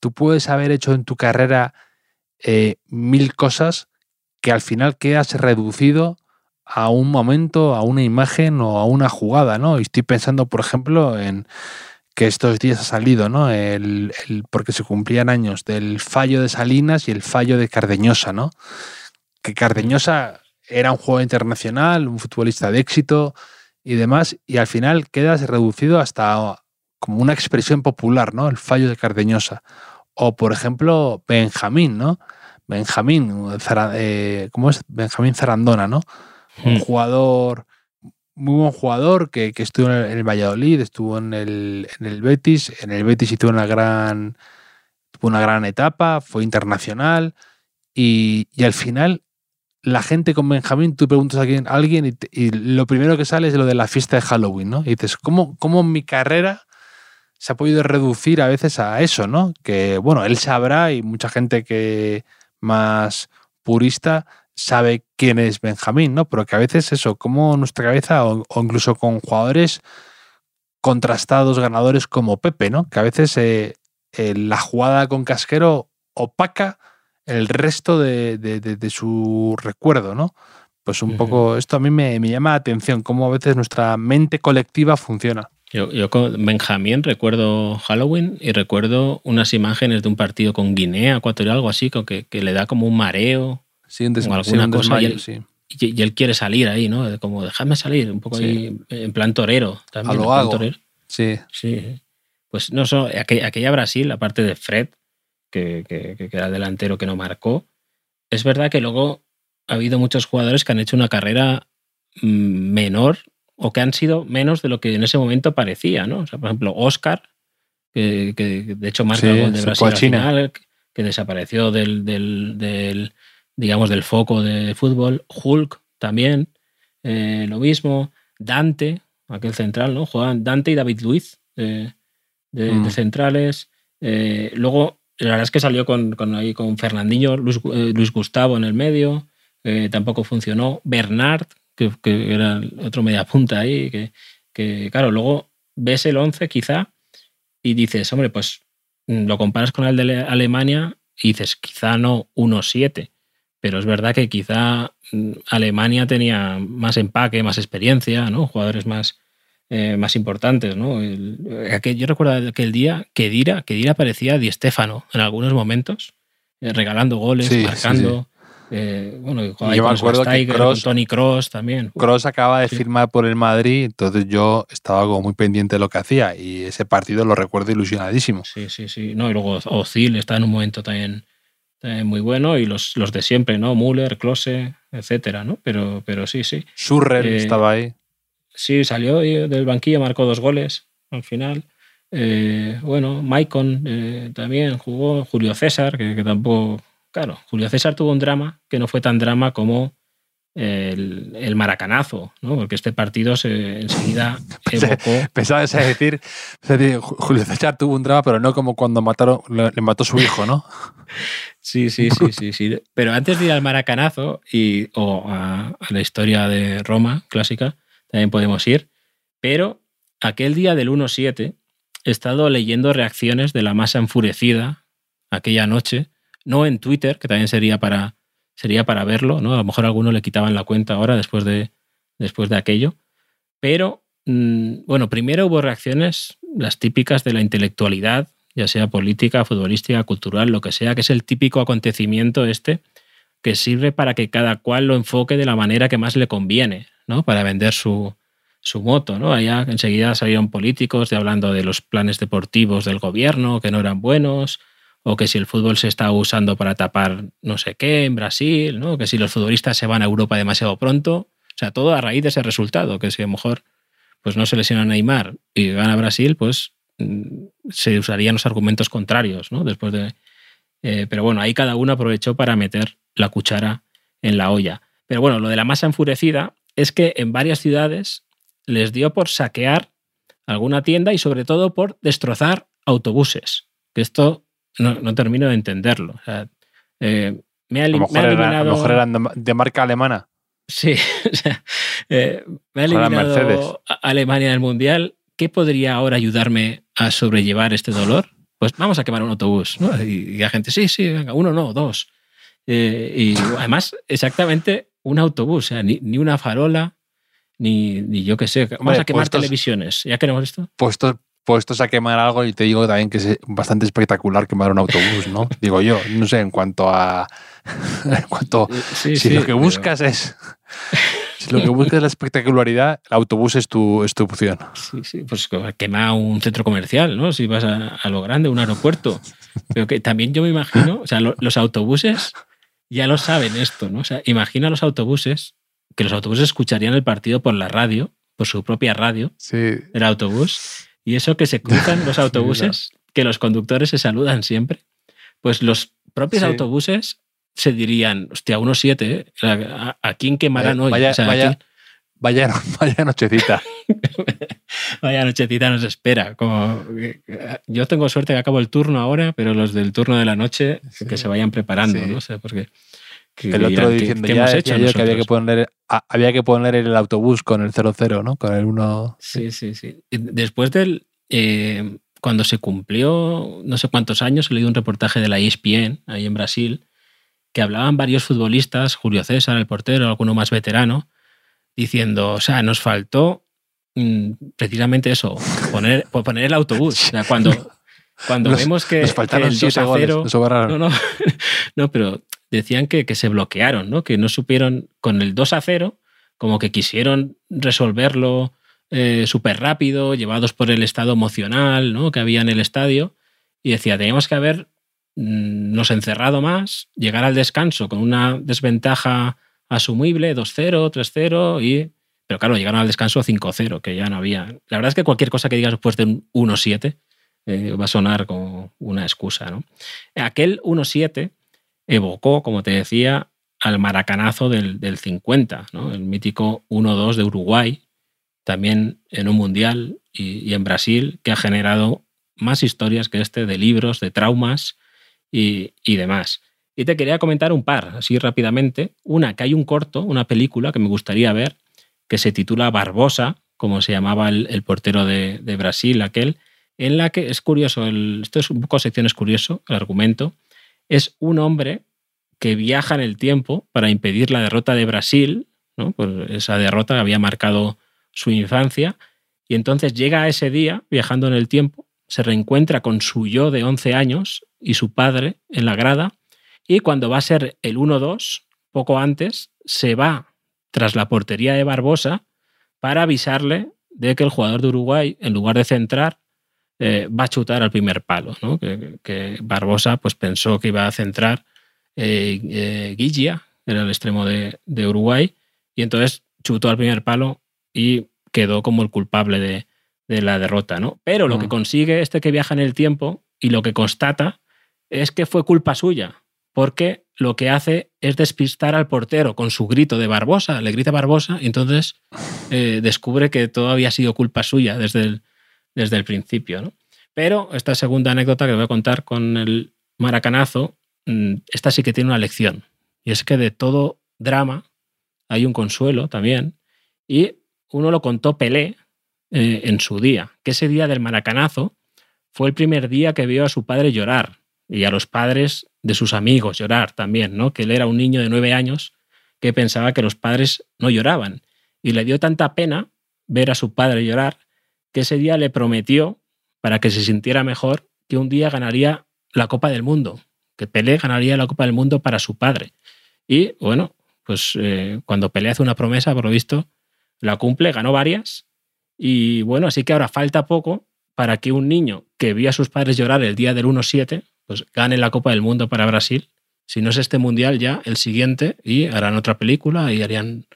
tú puedes haber hecho en tu carrera eh, mil cosas, que al final quedas reducido a un momento, a una imagen o a una jugada, ¿no? Y estoy pensando, por ejemplo, en que estos días ha salido, ¿no? El, porque se cumplían años del fallo de Salinas y el fallo de Cardeñosa, ¿no? Que Cardeñosa era un juego internacional, un futbolista de éxito y demás, y al final quedas reducido hasta como una expresión popular, ¿no? El fallo de Cardeñosa. O, por ejemplo, Benjamín, ¿no? Benjamín, eh, ¿cómo es? Benjamín Zarandona, ¿no? Un hmm. jugador, muy buen jugador que, estuvo en el, Valladolid, estuvo en el, en el, Betis, en el Betis y tuvo una gran, tuvo una gran etapa, fue internacional y, al final la gente con Benjamín, tú preguntas a alguien, a alguien y, te- y lo primero que sale es lo de la fiesta de Halloween, ¿no? Y dices, ¿cómo, cómo mi carrera se ha podido reducir a veces a eso, ¿no? Que, bueno, él sabrá y mucha gente que más purista sabe quién es Benjamín, ¿no? Pero que a veces eso, como nuestra cabeza, o, o incluso con jugadores contrastados, ganadores como Pepe, ¿no? Que a veces eh, eh, la jugada con Casquero opaca el resto de, de- de- de su recuerdo, ¿no? Pues un poco, esto a mí me, me llama la atención, cómo a veces nuestra mente colectiva funciona. Yo, yo con Benjamín recuerdo Halloween y recuerdo unas imágenes de un partido con Guinea Ecuatorial, algo así, que, que le da como un mareo Sí, un, O sí, alguna un cosa y desmayo, el- sí. y, y él quiere salir ahí, ¿no? Como déjame salir, un poco Sí. ahí en plan torero. También, A lo hago. torero. Sí, Sí. Pues no solo aquella, aquella Brasil, aparte de Fred, que, que, que era delantero que no marcó, es verdad que luego ha habido muchos jugadores que han hecho una carrera mm, menor o que han sido menos de lo que en ese momento parecía, ¿no? O sea, por ejemplo, Oscar, que, que de hecho marca Sí, gol de Brasil al final, que desapareció del, del, del, digamos, del foco de fútbol. Hulk también, eh, lo mismo. Dante, aquel central, ¿no? Juegan Dante y David Luiz eh, de, Mm. de centrales. Eh, luego, la verdad es que salió con, con, ahí, con Fernandinho, Luis, Luis Gustavo en el medio, tampoco funcionó. Bernard, que, que era otro media punta ahí, que, que, claro, luego ves el 11 quizá y dices, hombre, pues mm, lo comparas con el de Ale- Alemania y dices, quizá no 1-7, pero es verdad que quizá mm, Alemania tenía más empaque, más experiencia, ¿no? Jugadores más, eh, más importantes, ¿no? El- aquel- yo recuerdo aquel día que Dira, que Dira parecía Di Stéfano en algunos momentos, eh, regalando goles, Sí, sí, marcando. Eh, bueno, y Yo me acuerdo que Tony Cross también. Cross acaba de Sí. firmar por el Madrid, entonces yo estaba como muy pendiente de lo que hacía y ese partido lo recuerdo ilusionadísimo. Sí, sí, sí. No, y luego Ozil está en un momento también, también muy bueno y los, los de siempre, ¿no? Müller, Klose, etcétera, ¿no? Pero, pero sí, sí. Surrell Eh, estaba ahí. Sí, salió del banquillo, marcó dos goles al final. Eh, bueno, Maicon eh, también jugó, Julio César, que, que tampoco. Claro, Julio César tuvo un drama que no fue tan drama como el, el maracanazo, ¿no? Porque este partido se enseguida evocó. Pensaba decir, es decir, Ju- Julio César tuvo un drama, pero no como cuando mataron, le, le mató su hijo, ¿no? Sí, sí, sí, sí, sí. Pero antes de ir al maracanazo y, o a, a la historia de Roma clásica, también podemos ir. Pero aquel día del 1-7 he estado leyendo reacciones de la masa enfurecida aquella noche, no en Twitter, que también sería para, sería para verlo, ¿no? A lo mejor a alguno le quitaban la cuenta ahora después de, después de aquello. Pero, mm, bueno, primero hubo reacciones, las típicas de la intelectualidad, ya sea política, futbolística, cultural, lo que sea, que es el típico acontecimiento este que sirve para que cada cual lo enfoque de la manera que más le conviene, ¿no? Para vender su, su moto, ¿no? Allá enseguida salieron políticos de hablando de los planes deportivos del gobierno que no eran buenos, o que si el fútbol se está usando para tapar no sé qué en Brasil, ¿no? Que si los futbolistas se van a Europa demasiado pronto, o sea, todo a raíz de ese resultado, que si a lo mejor pues no se lesiona a Neymar y gana Brasil, pues mm, se usarían los argumentos contrarios, ¿no? Después de. eh, pero bueno, ahí cada uno aprovechó para meter la cuchara en la olla. Pero bueno, lo de la masa enfurecida es que en varias ciudades les dio por saquear alguna tienda y sobre todo por destrozar autobuses. Que esto no, no termino de entenderlo. O sea, eh, me ha, A lo elim- me mejor, ha era- a eliminado. lo mejor eran de, marca alemana. Sí, o sea, eh, me ha eliminado a- Alemania del Mundial. ¿Qué podría ahora ayudarme a sobrellevar este dolor? Pues vamos a quemar un autobús. ¿no? Y, y la gente, sí, sí, venga, uno no, dos. Eh, y además, exactamente un autobús, o sea, ni, ni una farola, ni, ni yo qué sé. Vamos Hombre, a quemar puestos- televisiones. ¿Ya queremos esto? Puestos, puestos a quemar algo y te digo también que es bastante espectacular quemar un autobús, ¿no? digo yo, no sé, en cuanto a... en cuanto... Sí, si sí, lo que pero- buscas es... Si lo que buscas es la espectacularidad, el autobús es tu, es tu opción. Sí, sí, pues quema un centro comercial, ¿no? Si vas a, a lo grande, un aeropuerto. Pero que también yo me imagino, o sea, lo- los autobuses ya lo saben esto, ¿no? O sea, imagina los autobuses, que los autobuses escucharían el partido por la radio, por su propia radio, Sí, el autobús, y eso que se cruzan los autobuses, que los conductores se saludan siempre, pues los propios Sí. autobuses se dirían, hostia, 1-7, ¿eh? ¿A, a, quién quemarán hoy? Vaya, O sea, ¿a vaya, quién- vaya, vaya nochecita. Vaya nochecita nos espera. Como, yo tengo suerte que acabo el turno ahora, pero los del turno de la noche que se vayan preparando, Sí. ¿no? Sea, porque que El otro dirán, ¿qué- diciendo, ¿qué, ya hemos hecho yo que había que, poner, a- había que poner el autobús con el 00, ¿no? Con el 1... Sí, sí, sí. Después del. eh, cuando se cumplió no sé cuántos años, he leído un reportaje de la ESPN, ahí en Brasil, que hablaban varios futbolistas, Julio César, el portero, alguno más veterano, diciendo, o sea, nos faltó mm, precisamente eso, poner, po- poner el autobús. O sea, cuando, cuando Nos- vemos que, Nos que faltaron el 2 siete a goles. 0, nos sobraron. no, no, no, pero decían que, que se bloquearon, ¿no? Que no supieron, con el 2 a 0, como que quisieron resolverlo eh, súper rápido, llevados por el estado emocional ¿no? que había en el estadio, y decía, teníamos que haber mm, nos encerrado más, llegar al descanso con una desventaja asumible, 2-0, 3-0, y... Pero claro, llegaron al descanso 5-0, que ya no había... La verdad es que cualquier cosa que digas después de un 1-7 eh, va a sonar como una excusa, ¿no? Aquel 1-7 evocó, como te decía, al maracanazo del, del 50, ¿no? el mítico 1-2 de Uruguay, también en un mundial y, en Brasil, que ha generado más historias que este de libros, de traumas y, y demás. Y te quería comentar un par, así rápidamente. Una, que hay un corto, una película que me gustaría ver, que se titula Barbosa, como se llamaba el, el portero de, de Brasil, aquel, en la que es curioso, el, esto es un poco sección es curioso, el argumento, es un hombre que viaja en el tiempo para impedir la derrota de Brasil, ¿no? Pues esa derrota había marcado su infancia, y entonces llega a ese día, viajando en el tiempo, se reencuentra con su yo de 11 años y su padre en la grada, y cuando va a ser el 1-2, poco antes, se va tras la portería de Barbosa para avisarle de que el jugador de Uruguay, en lugar de centrar, eh, va a chutar al primer palo, ¿no? que, que, Barbosa pues, pensó que iba a centrar eh, eh, Guilla, era el extremo de, de, Uruguay, y entonces chutó al primer palo y quedó como el culpable de, de la derrota. ¿no? Pero lo Mm. que consigue este que viaja en el tiempo y lo que constata es que fue culpa suya, porque lo que hace es despistar al portero con su grito de Barbosa, le grita Barbosa, y entonces eh, descubre que todo había sido culpa suya desde el, desde el principio. ¿no? Pero esta segunda anécdota que voy a contar con el maracanazo, mm, esta sí que tiene una lección. Y es que de todo drama hay un consuelo también. Y uno lo contó Pelé eh, en su día, que ese día del maracanazo fue el primer día que vio a su padre llorar y a los padres de sus amigos llorar también, ¿no? Que él era un niño de nueve años que pensaba que los padres no lloraban. Y le dio tanta pena ver a su padre llorar ese día le prometió, para que se sintiera mejor, que un día ganaría la Copa del Mundo, que Pelé ganaría la Copa del Mundo para su padre. Y bueno, pues eh, cuando Pelé hace una promesa, por lo visto, la cumple, ganó varias. Y bueno, así que ahora falta poco para que un niño que vio a sus padres llorar el día del 1-7, pues gane la Copa del Mundo para Brasil. Si no es este mundial, ya el siguiente, y harán otra película y harían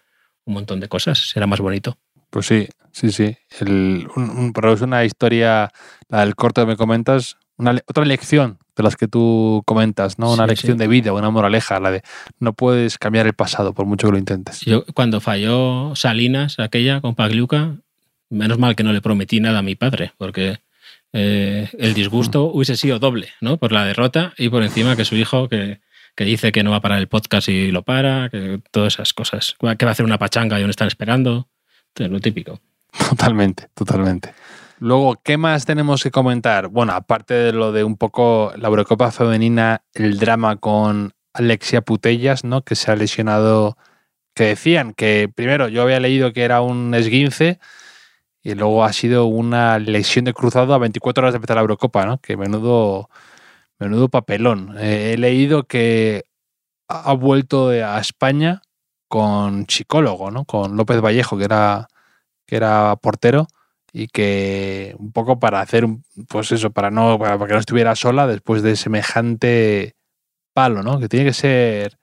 un montón de cosas. Será más bonito. Pues sí, sí, sí. El, un, un, pero es una historia, la del corto que me comentas, una, otra lección de las que tú comentas, ¿no? Una Sí, lección sí. de vida, una moraleja, la de no puedes cambiar el pasado por mucho que lo intentes. Yo, cuando falló Salinas, aquella con Pagliuca, menos mal que no le prometí nada a mi padre, porque eh, el disgusto hubiese sido doble, ¿no? Por la derrota y por encima que su hijo, que, que dice que no va a parar el podcast y lo para, que todas esas cosas. Que va a hacer una pachanga y aún están esperando. Entonces, lo típico. Totalmente, totalmente. Luego, ¿qué más tenemos que comentar? Bueno, aparte de lo de un poco la Eurocopa femenina, el drama con Alexia Putellas, ¿no? Que se ha lesionado, que decían que primero yo había leído que era un esguince y luego ha sido una lesión de cruzado a 24 horas de empezar la Eurocopa, ¿no? Que menudo, menudo papelón. Eh, he leído que ha vuelto a España con psicólogo, ¿no? Con López Vallejo, que era, que era portero y que un poco para hacer, pues eso, para, no, para que no estuviera sola después de semejante palo, ¿no? Que tiene que ser,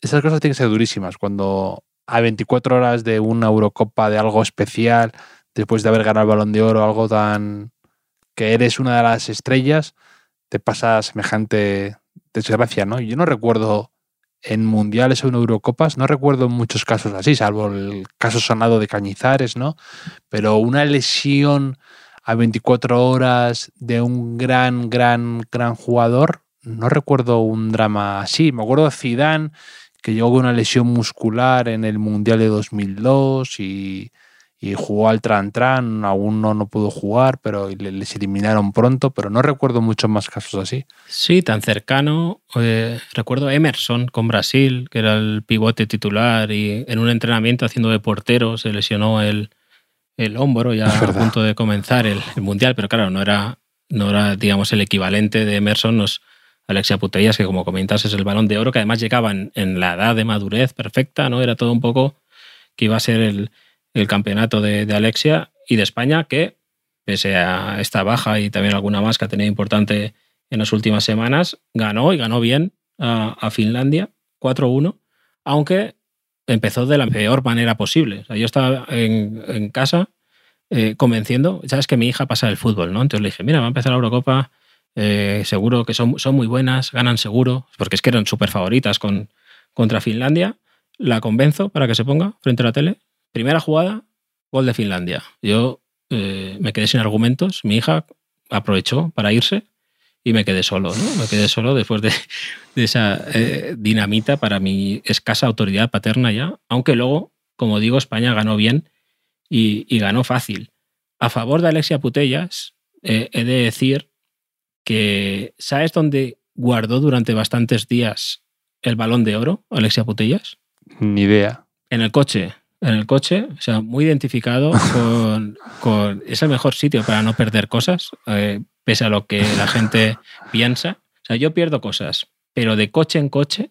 esas cosas tienen que ser durísimas cuando a 24 horas de una Eurocopa, de algo especial, después de haber ganado el balón de oro, algo tan que eres una de las estrellas, te pasa semejante desgracia, ¿no? Yo no recuerdo en mundiales o en Eurocopas. No recuerdo muchos casos así, salvo el caso sonado de Cañizares, ¿no? Pero una lesión a 24 horas de un gran, gran, gran jugador, no recuerdo un drama así. Me acuerdo de Zidane, que llegó con una lesión muscular en el Mundial de 2002 y y jugó al Tran Tran, aún no, no pudo jugar, pero les eliminaron pronto, pero no recuerdo muchos más casos así. Sí, tan cercano. Eh, recuerdo Emerson con Brasil, que era el pivote titular, y en un entrenamiento haciendo de portero se lesionó el, el hombro ya a punto de comenzar el, Mundial, pero claro, no era, no era, digamos, el equivalente de Emerson, nos, Alexia Putellas, que como comentas es el balón de oro, que además llegaba en, en la edad de madurez perfecta, ¿no? Era todo un poco que iba a ser el el campeonato de, Alexia y de España, que pese a esta baja y también alguna más que ha tenido importante en las últimas semanas, ganó y ganó bien a, Finlandia 4-1, aunque empezó de la peor manera posible. yo estaba en, casa eh, convenciendo, sabes que mi hija pasa el fútbol, ¿no? Entonces le dije, mira, va a empezar la Eurocopa, eh, seguro que son, son muy buenas, ganan seguro, porque es que eran súper favoritas con, contra Finlandia. La convenzo para que se ponga frente a la tele Primera jugada, gol de Finlandia. Yo eh, me quedé sin argumentos. Mi hija aprovechó para irse y me quedé solo. ¿no? Me quedé solo después de, esa eh, dinamita para mi escasa autoridad paterna ya. Aunque luego, como digo, España ganó bien y, ganó fácil. A favor de Alexia Putellas, eh, he de decir que ¿sabes dónde guardó durante bastantes días el balón de oro, Alexia Putellas? Ni idea. En el coche en el coche, o sea, muy identificado con, es el mejor sitio para no perder cosas, eh, pese a lo que la gente piensa. O sea, yo pierdo cosas, pero de coche en coche,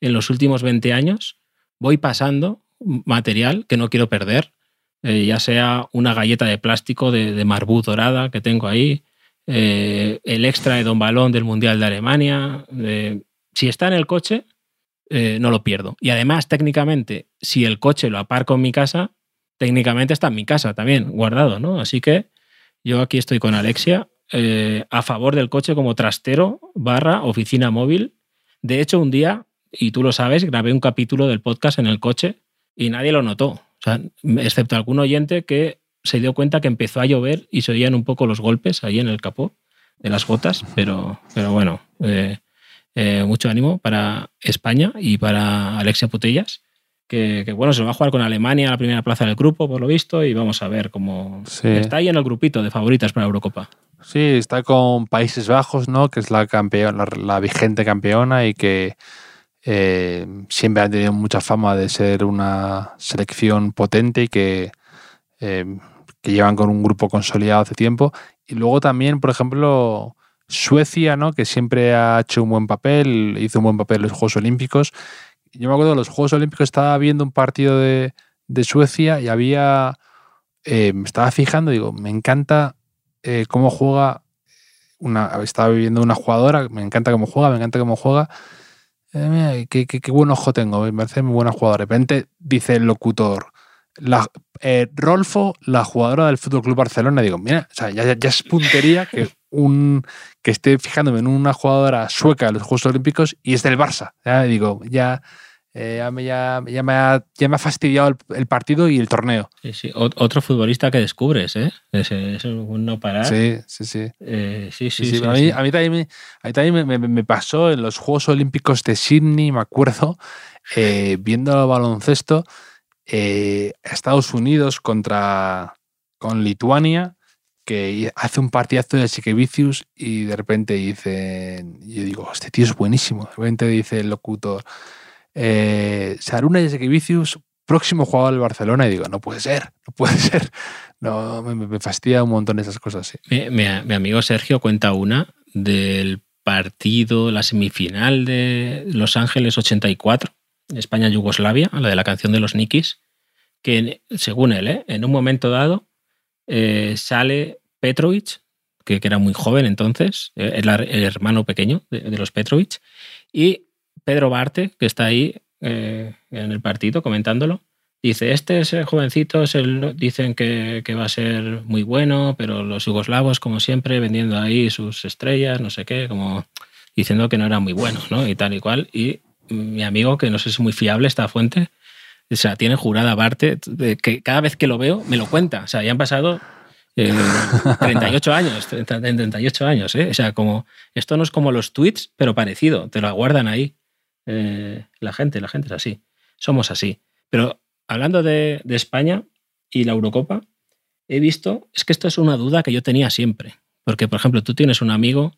en los últimos 20 años, voy pasando material que no quiero perder, eh, ya sea una galleta de plástico de, de marbú dorada que tengo ahí, eh, el extra de Don Balón del Mundial de Alemania. si está en el coche, eh, no lo pierdo. Y además, técnicamente, si el coche lo aparco en mi casa, técnicamente está en mi casa también, guardado, ¿no? Así que yo aquí estoy con Alexia eh, a favor del coche como trastero barra oficina móvil. De hecho, un día, y tú lo sabes, grabé un capítulo del podcast en el coche y nadie lo notó. Excepto algún oyente que se dio cuenta que empezó a llover y se oían un poco los golpes ahí en el capó de las gotas, pero, pero bueno, eh, eh, mucho ánimo para España y para Alexia Putellas, que, bueno, se va a jugar con Alemania a la primera plaza del grupo, por lo visto, y vamos a ver cómo está ahí en el grupito de favoritas para la Eurocopa. Sí, está con Países Bajos, ¿no? Que es la campeona, la, vigente campeona y que eh, siempre ha tenido mucha fama de ser una selección potente y que, eh, que llevan con un grupo consolidado hace tiempo. Y luego también, por ejemplo, Suecia, ¿no? que siempre ha hecho un buen papel, hizo un buen papel en los Juegos Olímpicos. Yo me acuerdo de los Juegos Olímpicos, estaba viendo un partido de, Suecia y había. Eh, me estaba fijando, digo, me encanta eh, cómo juega. Una, estaba viendo una jugadora, me encanta cómo juega, me encanta cómo juega. Eh, qué, buen ojo tengo, me parece muy buena jugadora. De repente dice el locutor, la, Rolfo, la jugadora del Fútbol Club Barcelona, digo, mira, ya, ya, es puntería que un que esté fijándome en una jugadora sueca de los Juegos Olímpicos y es del Barça. Ya digo, ya, eh, ya, me, ya, me ha, ya, me ha, fastidiado el, partido y el torneo. Sí, sí. otro futbolista que descubres, ¿eh? Es, es un no parar. Sí, sí, sí. Eh, sí, sí, sí, a, mí, a, mí, también, me, a mí también me, me, pasó en los Juegos Olímpicos de Sydney, me acuerdo, eh, viendo el baloncesto, Estados Unidos contra con Lituania que hace un partidazo de Sikevicius y de repente dice, yo digo, este tío es buenísimo. De repente dice el locutor, eh, Saruna y Sikevicius, próximo jugador del Barcelona. Y digo, no puede ser, no puede ser. No, me, fastidia un montón esas cosas. Mi, mi, amigo Sergio cuenta una del partido, la semifinal de Los Ángeles 84, España-Yugoslavia, la de la canción de los Nikis, que según él, ¿eh? en un momento dado eh, sale Petrovic, que, era muy joven entonces, eh, el, el hermano pequeño de, los Petrovic, y Pedro Barte, que está ahí eh, en el partido comentándolo, dice, este es el jovencito, dicen que, va a ser muy bueno, pero los yugoslavos, como siempre, vendiendo ahí sus estrellas, no sé qué, como diciendo que no era muy bueno, ¿no? Y tal y cual. Y mi amigo, que no sé si es muy fiable esta fuente, o sea, tiene jurada aparte, que cada vez que lo veo me lo cuenta. O sea, ya han pasado 38 años, 38 años, ¿eh? O sea, como, esto no es como los tweets, pero parecido, te lo guardan ahí. Eh, la gente, la gente es así. Somos así. Pero hablando de, España y la Eurocopa, he visto, es que esto es una duda que yo tenía siempre. Porque, por ejemplo, tú tienes un amigo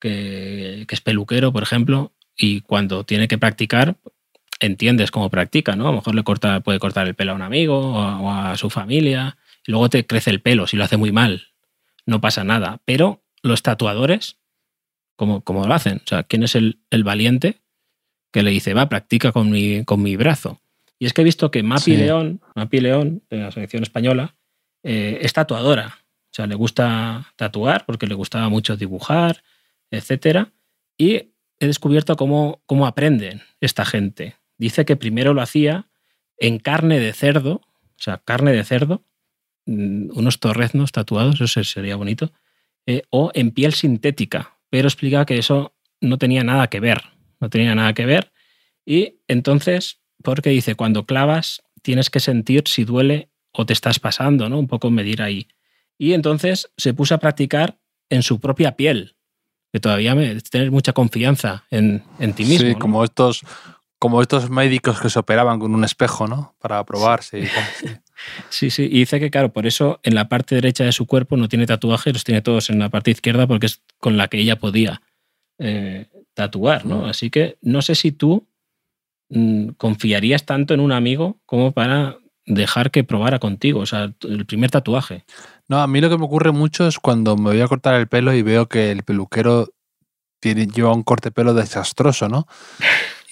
que, es peluquero, por ejemplo, y cuando tiene que practicar, entiendes cómo practica, ¿no? A lo mejor le corta, puede cortar el pelo a un amigo o a su familia y luego te crece el pelo si lo hace muy mal. No pasa nada. Pero los tatuadores, ¿cómo, cómo lo hacen? O sea, ¿quién es el, valiente que le dice, va, practica con mi, con mi brazo? Y es que he visto que Mapi León, Mapi León, de la selección española, eh, es tatuadora. O sea, le gusta tatuar porque le gustaba mucho dibujar, etc. Y he descubierto cómo, cómo aprenden esta gente. Dice que primero lo hacía en carne de cerdo, o sea, carne de cerdo, Mm, unos torreznos tatuados, eso sería bonito, eh, o en piel sintética, pero explica que eso no tenía nada que ver, no tenía nada que ver. Y entonces, porque dice, cuando clavas tienes que sentir si duele o te estás pasando, ¿no? Un poco medir ahí. Y entonces se puso a practicar en su propia piel, que todavía me, tener mucha confianza en, ti mismo. Sí, como estos como estos médicos que se operaban con un espejo, ¿no? Para probarse. Sí. Sí, sí, y dice que, claro, por eso en la parte derecha de su cuerpo no tiene tatuajes, los tiene todos en la parte izquierda porque es con la que ella podía eh, tatuar, ¿no? Así que no sé si tú mm, confiarías tanto en un amigo como para dejar que probara contigo, o sea, el primer tatuaje. No, a mí lo que me ocurre mucho es cuando me voy a cortar el pelo y veo que el peluquero tiene, lleva un corte pelo desastroso, ¿no?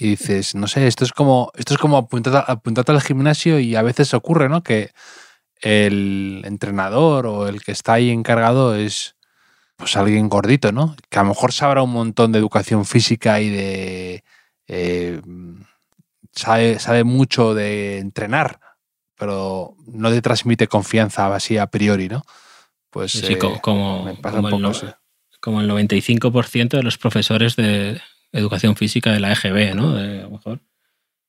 Y dices, no sé, esto es como, esto es como apuntarte, al gimnasio y a veces ocurre, ¿no? Que el entrenador o el que está ahí encargado es pues alguien gordito, ¿no? Que a lo mejor sabrá un montón de educación física y de... Eh, sabe, sabe mucho de entrenar, pero no te transmite confianza así a priori, ¿no? Pues sí, como, como, el, como, el, 95% de los profesores de, educación física de la EGB, ¿no? a lo mejor.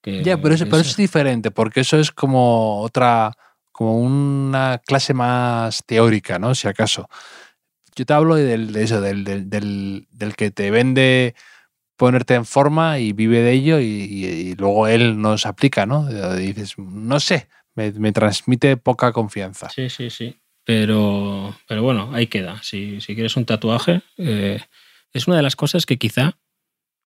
ya, pero eso, es diferente, porque eso es como otra, como una clase más teórica, ¿no? Si acaso. Yo te hablo del, de eso, del, del, del, que te vende ponerte en forma y vive de ello y, luego él nos aplica, ¿no? dices, no sé, me, transmite poca confianza. Sí, sí, sí. Pero, pero bueno, ahí queda. Si, si quieres un tatuaje, eh, es una de las cosas que quizá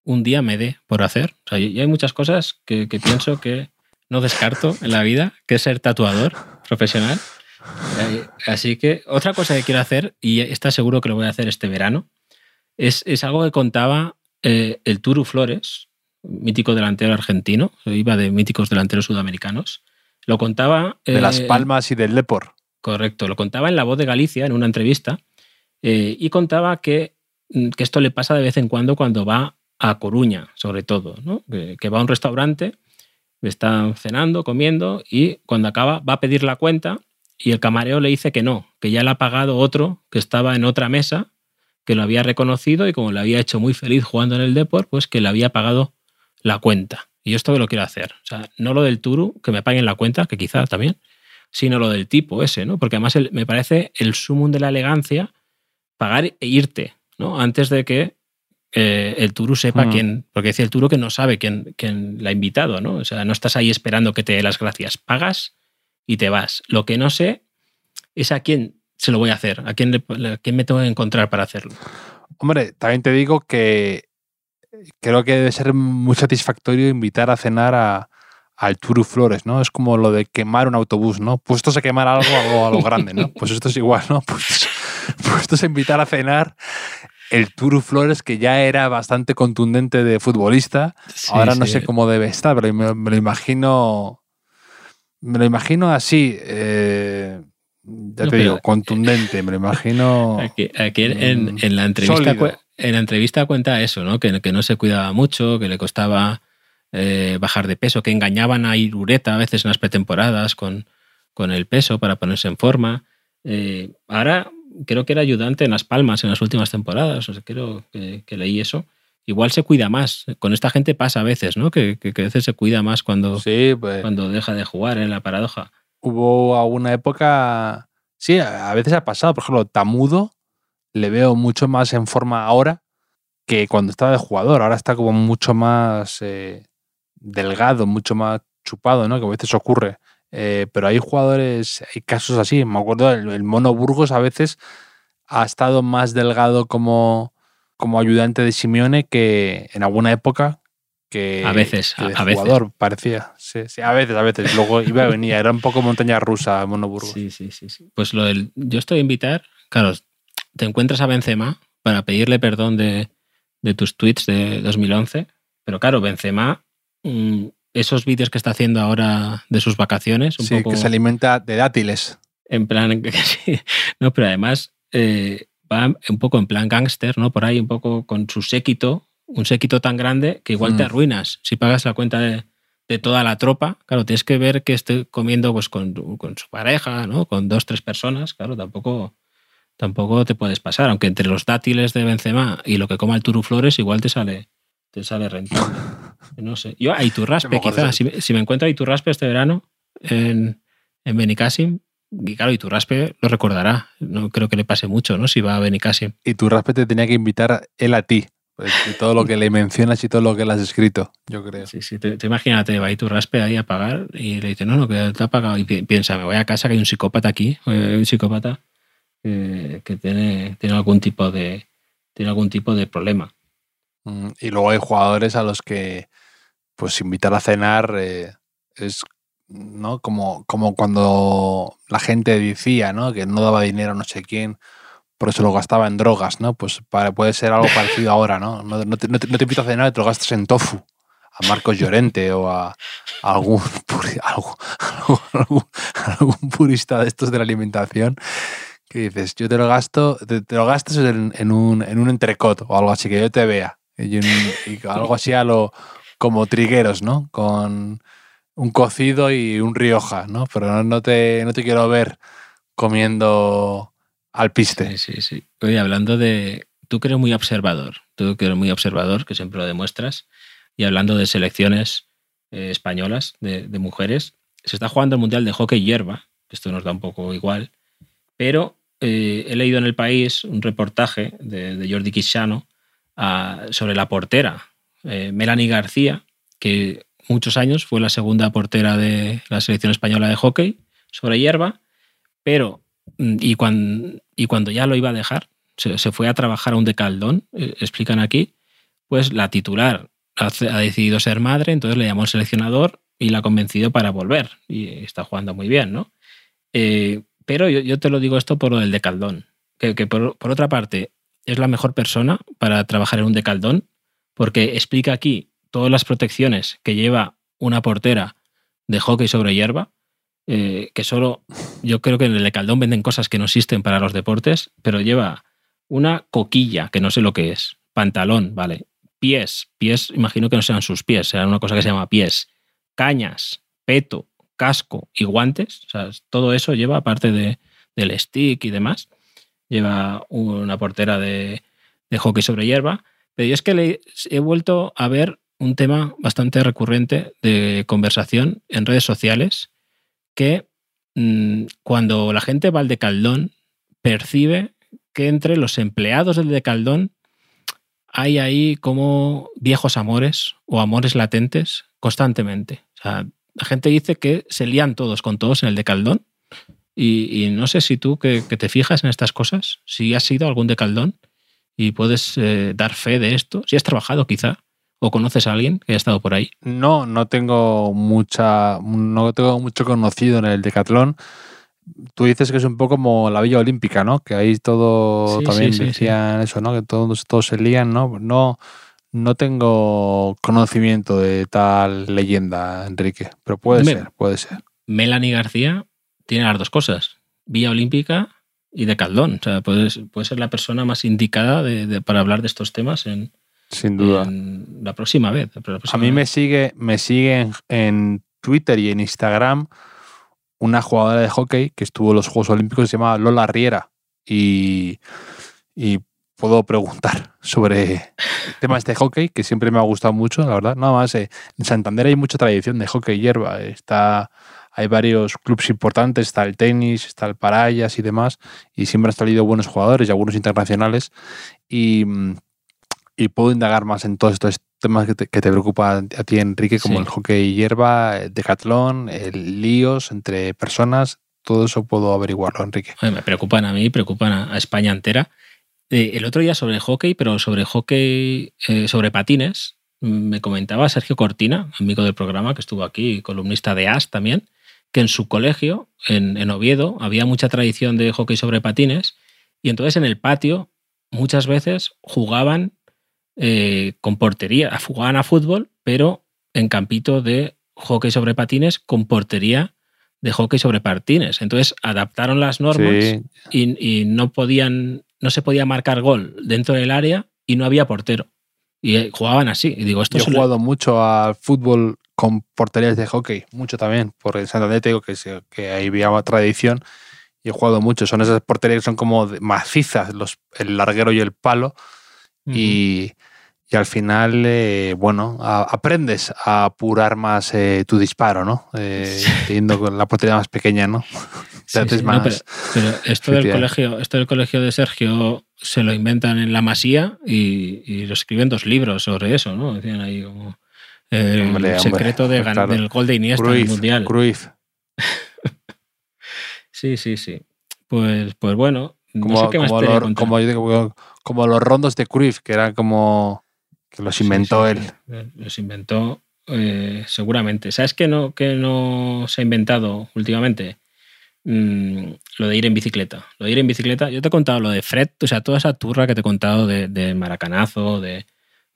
un día me dé por hacer. O y hay muchas cosas que, pienso que no descarto en la vida, que es ser tatuador profesional. Así que otra cosa que quiero hacer, y está seguro que lo voy a hacer este verano, es, algo que contaba eh, el Turu Flores, mítico delantero argentino, iba de míticos delanteros sudamericanos. Lo contaba... de Las eh, Palmas y del Lepor. Correcto, lo contaba en La Voz de Galicia, en una entrevista, eh, y contaba que, que esto le pasa de vez en cuando cuando va a Coruña, sobre todo, ¿no? que, va a un restaurante, está cenando, comiendo y cuando acaba va a pedir la cuenta y el camarero le dice que no, que ya le ha pagado otro que estaba en otra mesa, que lo había reconocido y como le había hecho muy feliz jugando en el Deport, pues que le había pagado la cuenta. Y yo esto lo quiero hacer. O sea, no lo del Turu, que me paguen la cuenta, que quizá también, sino lo del tipo ese, ¿no? Porque además me parece el sumum de la elegancia pagar e irte, ¿no? Antes de que eh, el Turu sepa mm. quién, porque decía el Turu que no sabe quién, quién la ha invitado, ¿no? O sea, no estás ahí esperando que te dé las gracias, pagas y te vas. Lo que no sé es a quién se lo voy a hacer, a quién, quién me tengo que encontrar para hacerlo. Hombre, también te digo que creo que debe ser muy satisfactorio invitar a cenar a, al Turu Flores, ¿no? Es como lo de quemar un autobús, ¿no? Puestos a quemar algo, algo a lo grande, ¿no? Pues esto es igual, ¿no? Pues, puestos a invitar a cenar el Turu Flores, que ya era bastante contundente de futbolista. Ahora no sé cómo debe estar, pero me, lo imagino. Me lo imagino así. Eh, ya te digo, contundente, me lo imagino. Aquí, en, la entrevista, en la entrevista cuenta eso, ¿no? Que, que no se cuidaba mucho, que le costaba eh, bajar de peso, que engañaban a Irureta a veces en las pretemporadas con, con el peso para ponerse en forma. Eh, ahora creo que era ayudante en Las Palmas en las últimas temporadas, o sea, creo que, leí eso. igual se cuida más. Con esta gente pasa a veces, ¿no? Que, que, a veces se cuida más cuando, Sí, pues cuando deja de jugar en la paradoja. hubo alguna época. Sí, a a veces ha pasado. Por ejemplo, Tamudo le veo mucho más en forma ahora que cuando estaba de jugador. Ahora está como mucho más eh, delgado, mucho más chupado, ¿no? Que a veces ocurre. Eh, pero hay jugadores, hay casos así. Me acuerdo, el, el Mono Burgos a veces ha estado más delgado como, como ayudante de Simeone que en alguna época que, A veces, que de a- a veces. jugador, parecía. Sí, sí, a veces, a veces. Luego iba y venía, era un poco montaña rusa Mono Burgos. Sí, sí, sí, sí. Pues lo del. Yo estoy a invitar. Claro, te encuentras a Benzema para pedirle perdón de, de tus tweets de 2011. Pero claro, Benzema, mm, esos vídeos que está haciendo ahora de sus vacaciones, un Sí, poco que se alimenta de dátiles. en plan. sí. No, pero además eh, va un poco en plan gángster, ¿no? Por ahí, un poco con su séquito, un séquito tan grande que igual te Mm. arruinas si pagas la cuenta de, de toda la tropa. Claro, tienes que ver que esté comiendo pues, con, con su pareja, ¿no? Con dos, tres personas. Claro, tampoco, tampoco te puedes pasar. Aunque entre los dátiles de Benzema y lo que coma el Turuflores, igual te sale, te sale rentable. No sé. Yo a Iturraspe, quizás. Si, me- si me encuentro a Iturraspe este verano en, en Benicassim, y claro, Iturraspe lo recordará. No creo que le pase mucho, ¿no? Si va a Benicassim. Y tu raspe te tenía que invitar él a ti. pues, de todo lo que le mencionas y todo lo que le has escrito, yo creo. Sí, sí, te, te imagínate, va Iturraspe ahí a pagar y le dice, no, no, que te ha pagado. Y pi- piensa, me voy a casa que hay un psicópata aquí, eh, hay un psicópata que, que tiene, tiene algún tipo de tiene algún tipo de problema. Mm, Y luego hay jugadores a los que, pues, invitar a cenar eh, es, ¿no? Como, como cuando la gente decía, ¿no? Que no daba dinero a no sé quién, por eso lo gastaba en drogas, ¿no? Pues para, puede ser algo parecido ahora, ¿no? No, no te, no invito a cenar te lo gastas en tofu. A Marcos Llorente o a, algún, puri- algún, purista de estos de la alimentación que dices, yo te lo gasto, te, te lo gastas en, en un, en un entrecot o algo así, que yo te vea. Y, un- y algo así a lo como trigueros, ¿no? Con un cocido y un rioja, ¿no? Pero no, no te, no te quiero ver comiendo al piste. Sí, sí, sí. Oye, hablando de. Tú que eres muy observador, tú que eres muy observador, que siempre lo demuestras, y hablando de selecciones eh, españolas de, de mujeres, se está jugando el Mundial de Hockey Hierba, esto nos da un poco igual, pero eh, he leído en el país un reportaje de, de Jordi Quixano sobre la portera, eh, Melanie García, que muchos años fue la segunda portera de la selección española de hockey sobre hierba, pero mm, y cuando, y cuando ya lo iba a dejar, se, fue a trabajar a un decaldón, eh, explican aquí, pues la titular ha, ha decidido ser madre, entonces le llamó el seleccionador y la ha convencido para volver. Y está jugando muy bien, ¿no? Eh, pero yo, yo te lo digo esto por lo del decaldón, que, que por, por otra parte es la mejor persona para trabajar en un decaldón, porque explica aquí todas las protecciones que lleva una portera de hockey sobre hierba, eh, que solo yo creo que en el decaldón venden cosas que no existen para los deportes, pero lleva una coquilla, que no sé lo que es, pantalón, vale, pies, pies, imagino que no sean sus pies, será una cosa que se llama pies, cañas, peto, casco y guantes, o sea, todo eso lleva, aparte de, del stick y demás, lleva una portera de, hockey sobre hierba, pero yo es que le, he vuelto a ver un tema bastante recurrente de conversación en redes sociales que mmm, cuando la gente va al decaldón percibe que entre los empleados del decaldón hay ahí como viejos amores o amores latentes constantemente. O la gente dice que se lían todos con todos en el decaldón y, y no sé si tú que, que, te fijas en estas cosas, si has ido a algún decaldón y puedes eh, dar fe de esto, si has trabajado quizá o conoces a alguien que haya estado por ahí. No, no tengo mucha, no tengo mucho conocido en el decatlón. Tú dices que es un poco como la Villa Olímpica, ¿no? Que ahí todo Sí, también sí, sí, decían eso, ¿no? Que todos, todos se lían, ¿no? No, no tengo conocimiento de tal leyenda, Enrique, pero puede Me- ser, puede ser. Melanie García tiene las dos cosas, Villa Olímpica y Decaldón. O sea, puede, puede ser la persona más indicada de- de- para hablar de estos temas en, Sin duda. en la próxima vez. la A mí me sigue, me sigue en, en Twitter y en Instagram una jugadora de hockey que estuvo en los Juegos Olímpicos que se llama Lola Riera. Y, y puedo preguntar sobre temas de hockey, que siempre me ha gustado mucho, la verdad. Nada más, eh, en Santander hay mucha tradición de hockey hierba. Está, hay varios clubes importantes, está el tenis, está el Parayas y demás, y siempre han salido buenos jugadores y algunos internacionales. Y, y puedo indagar más en todos estos temas que te, que te preocupan a ti, Enrique, como Sí. el hockey hierba, el decatlón, el líos entre personas. Todo eso puedo averiguarlo, Enrique. Joder, me preocupan a mí, preocupan a, a España entera. Eh, el otro día sobre hockey, pero sobre hockey, eh, sobre patines, me comentaba Sergio Cortina, amigo del programa, que estuvo aquí, columnista de AS también, que en su colegio, en, en Oviedo, había mucha tradición de hockey sobre patines y entonces en el patio muchas veces jugaban eh, con portería, jugaban a fútbol, pero en campito de hockey sobre patines con portería de hockey sobre patines. Entonces adaptaron las normas Sí, y, y no podían, no se podía marcar gol dentro del área y no había portero. Y eh, jugaban así. Y digo, esto Yo he jugado mucho al fútbol con porterías de hockey, mucho también, porque en Santander te digo que, se- que ahí había tradición y he jugado mucho. Son esas porterías que son como macizas, los, el larguero y el palo, Ujú. y, y al final, eh, bueno, a- aprendes a apurar más eh, tu disparo, ¿no? Eh, teniendo con la portería más pequeña, ¿no? Sí, sí, no, más pero, pero esto del colegio, esto del colegio de Sergio se lo inventan en la Masía y, y lo escriben dos libros sobre eso, ¿no? Decían ahí como el Hombre, hombre, secreto de ganar claro. del gol de Iniesta en el mundial. Cruyff. Sí, sí, sí. Pues, pues bueno, Como, no sé qué los, como, como rondos de Cruyff, que eran como que los inventó sí, él. sí. Los inventó eh, seguramente. ¿Sabes qué no, que no se ha inventado últimamente? Mm, lo de ir en bicicleta. Lo de ir en bicicleta. Yo te he contado lo de Fred, o sea, toda esa turra que te he contado de, de Maracanazo, de,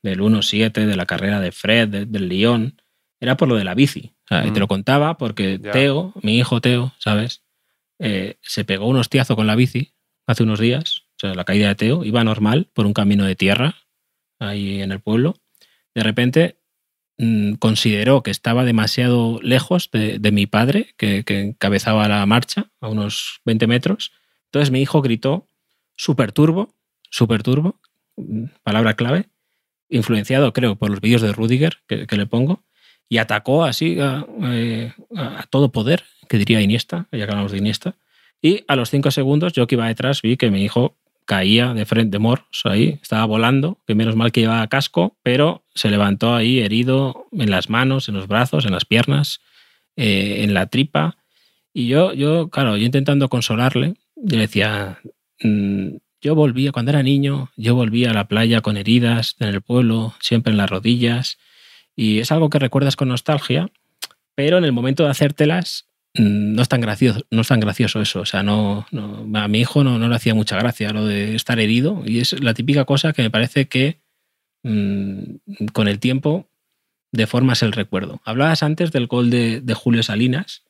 del 1-7, de la carrera de Fred, de- del Lyon, era por lo de la bici. O sea, Y Mm. te lo contaba porque Ya. Teo, mi hijo Teo, ¿sabes? Eh, se pegó un hostiazo con la bici hace unos días. O sea, la caída de Teo iba normal por un camino de tierra ahí en el pueblo. De repente mm, consideró que estaba demasiado lejos de, de mi padre, que, que encabezaba la marcha a unos 20 metros. Entonces mi hijo gritó super turbo, super turbo, mm, palabra clave, influenciado creo por los vídeos de Rudiger que, le pongo, y atacó así a, todo poder, que diría Iniesta, ya que hablamos de Iniesta. Y a los cinco segundos, yo que iba detrás, vi que mi hijo caía de frente de moros ahí, estaba volando, que menos mal que llevaba casco, pero se levantó ahí herido en las manos, en los brazos, en las piernas, eh, en la tripa. Y yo, yo, claro, yo intentando consolarle, yo le decía, mm, yo volvía, cuando era niño, yo volvía a la playa con heridas en el pueblo, siempre en las rodillas, y es algo que recuerdas con nostalgia, pero en el momento de hacértelas mm, no es tan gracioso, no es tan gracioso eso. O sea, no, a mi hijo no, no le hacía mucha gracia lo de estar herido, y es la típica cosa que me parece que mm, con el tiempo deformas el recuerdo. Hablabas antes del gol de, de Julio Salinas,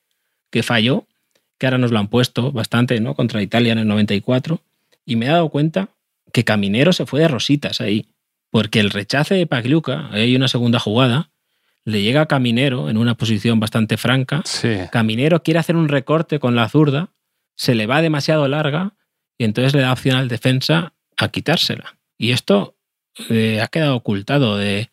que falló, que ahora nos lo han puesto bastante, ¿no? Contra Italia en el 94, y me he dado cuenta que Caminero se fue de rositas ahí, porque el rechace de Pagliuca, ahí hay una segunda jugada, le llega a Caminero en una posición bastante franca, Sí. Caminero quiere hacer un recorte con la zurda, se le va demasiado larga y entonces le da opción al defensa a quitársela. Y esto eh, ha quedado ocultado de,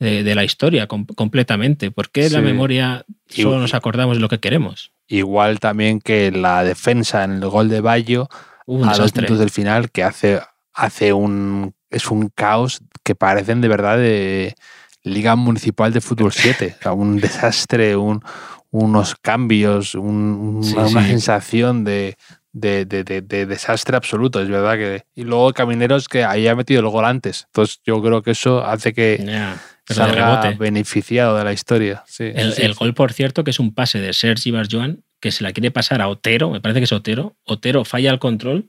de- de la historia com- completamente. ¿Por qué en la memoria solo nos acordamos de lo que queremos? Igual también que la defensa en el gol de Bayo Un a dos minutos del final que hace, hace un es un caos que parecen de verdad de Liga Municipal de Fútbol 7. O sea, un desastre, un, unos cambios, un- Sí, una, sensación de, de, de- de- de desastre absoluto, es verdad que. Y luego Camineros que ahí ha metido el gol antes. Entonces yo creo que eso hace que Ya, pero salga beneficiado de la historia. Sí, El, sí, el sí. gol, por cierto, que es un pase de Sergi Barjuan, que se la quiere pasar a Otero, me parece que es Otero. Otero falla el control,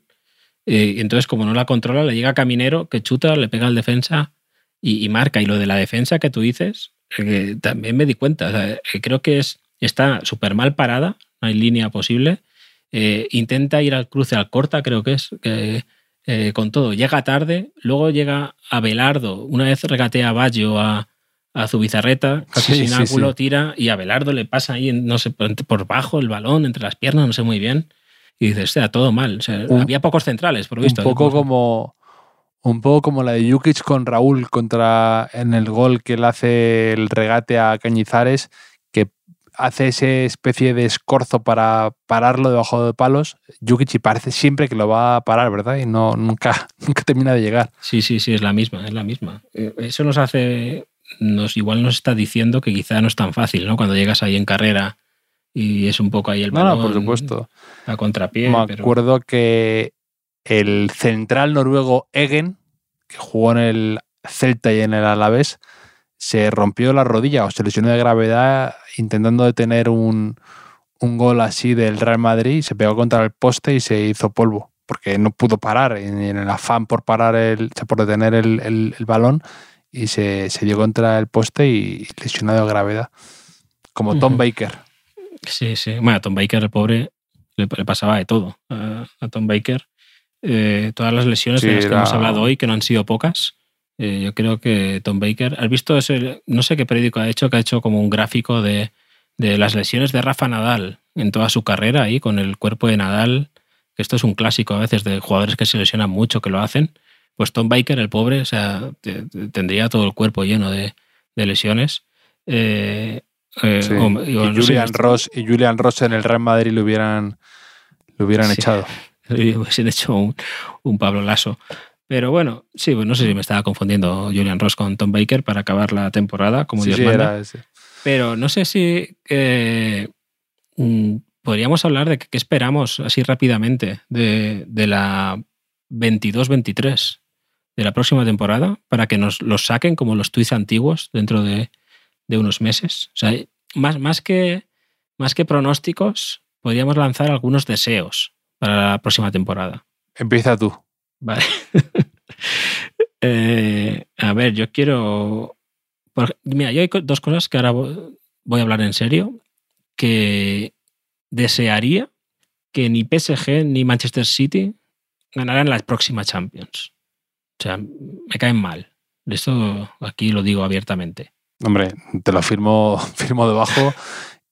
eh, y entonces, como no la controla, le llega a Caminero, que chuta, le pega al defensa y, marca. Y lo de la defensa que tú dices, eh, también me di cuenta. Eh, creo que es, está súper mal parada, no hay línea posible. Intenta ir al cruce al corta, creo que es, con todo. Llega tarde, luego llega a Belardo, una vez regatea a Baggio a, a Zubizarreta, casi Sí, sin ángulo, sí. tira y a Belardo le pasa ahí, no sé, por, bajo el balón, entre las piernas, no sé muy bien. Y dices, sea, todo mal. O sea, Un- había pocos centrales, por visto. un poco como Un poco como la de Jukic con Raúl contra en el gol que le hace el regate a Cañizares, que hace esa especie de escorzo para pararlo debajo de palos. Jukic y parece siempre que lo va a parar, ¿verdad? Y no nunca, nunca termina de llegar. Sí, sí, sí, es la misma, es la misma. Eh, Eso nos hace, nos igual nos está diciendo que quizá no es tan fácil, ¿no? Cuando llegas ahí en carrera y es un poco ahí el No, no, balón por supuesto. a contrapié. Me pero- acuerdo que el central noruego Egen, que jugó en el Celta y en el Alavés, se rompió la rodilla o se lesionó de gravedad intentando detener un, un gol así del Real Madrid, se pegó contra el poste y se hizo polvo, porque no pudo parar, en el afán por parar el, por detener el, el- el balón, y se, se dio contra el poste y lesionado de gravedad. Como Tom Ujú. Baker. Sí, sí. Bueno, a Tom Baker, el pobre, le, le pasaba de todo. A, a Tom Baker, eh, todas las lesiones Sí, de las que era- hemos hablado hoy, que no han sido pocas, eh, yo creo que Tom Baker. ¿Has visto ese? No sé qué periódico ha hecho, que ha hecho como un gráfico de, de las lesiones de Rafa Nadal en toda su carrera, ahí con el cuerpo de Nadal. que Esto es un clásico a veces de jugadores que se lesionan mucho, que lo hacen. Pues Tom Baker, el pobre, o sea, te- te- tendría todo el cuerpo lleno de, de lesiones. Eh, eh, Sí. o- y, sé, Julian Ross y Julian Ross en el Real Madrid lo hubieran lo hubieran Sí. echado. hubiesen hecho un, un Pablo Lasso. Pero bueno, sí, pues no sé si me estaba confundiendo Julian Ross con Tom Baker para acabar la temporada, como Sí, Dios sí, manda. Pero no sé si eh, mm, podríamos hablar de qué esperamos así rápidamente de, de la 22-23 de la próxima temporada para que nos los saquen como los tweets antiguos dentro de, de unos meses. O sea, más, más, que, más que pronósticos, podríamos lanzar algunos deseos para la próxima temporada. Empieza tú. Vale. Eh, a ver, yo quiero. mira, yo hay dos cosas que ahora vo- voy a hablar en serio. Que desearía que ni PSG ni Manchester City ganaran la próxima Champions. O sea, me caen mal. Esto aquí lo digo abiertamente. Hombre, te lo firmo, firmo debajo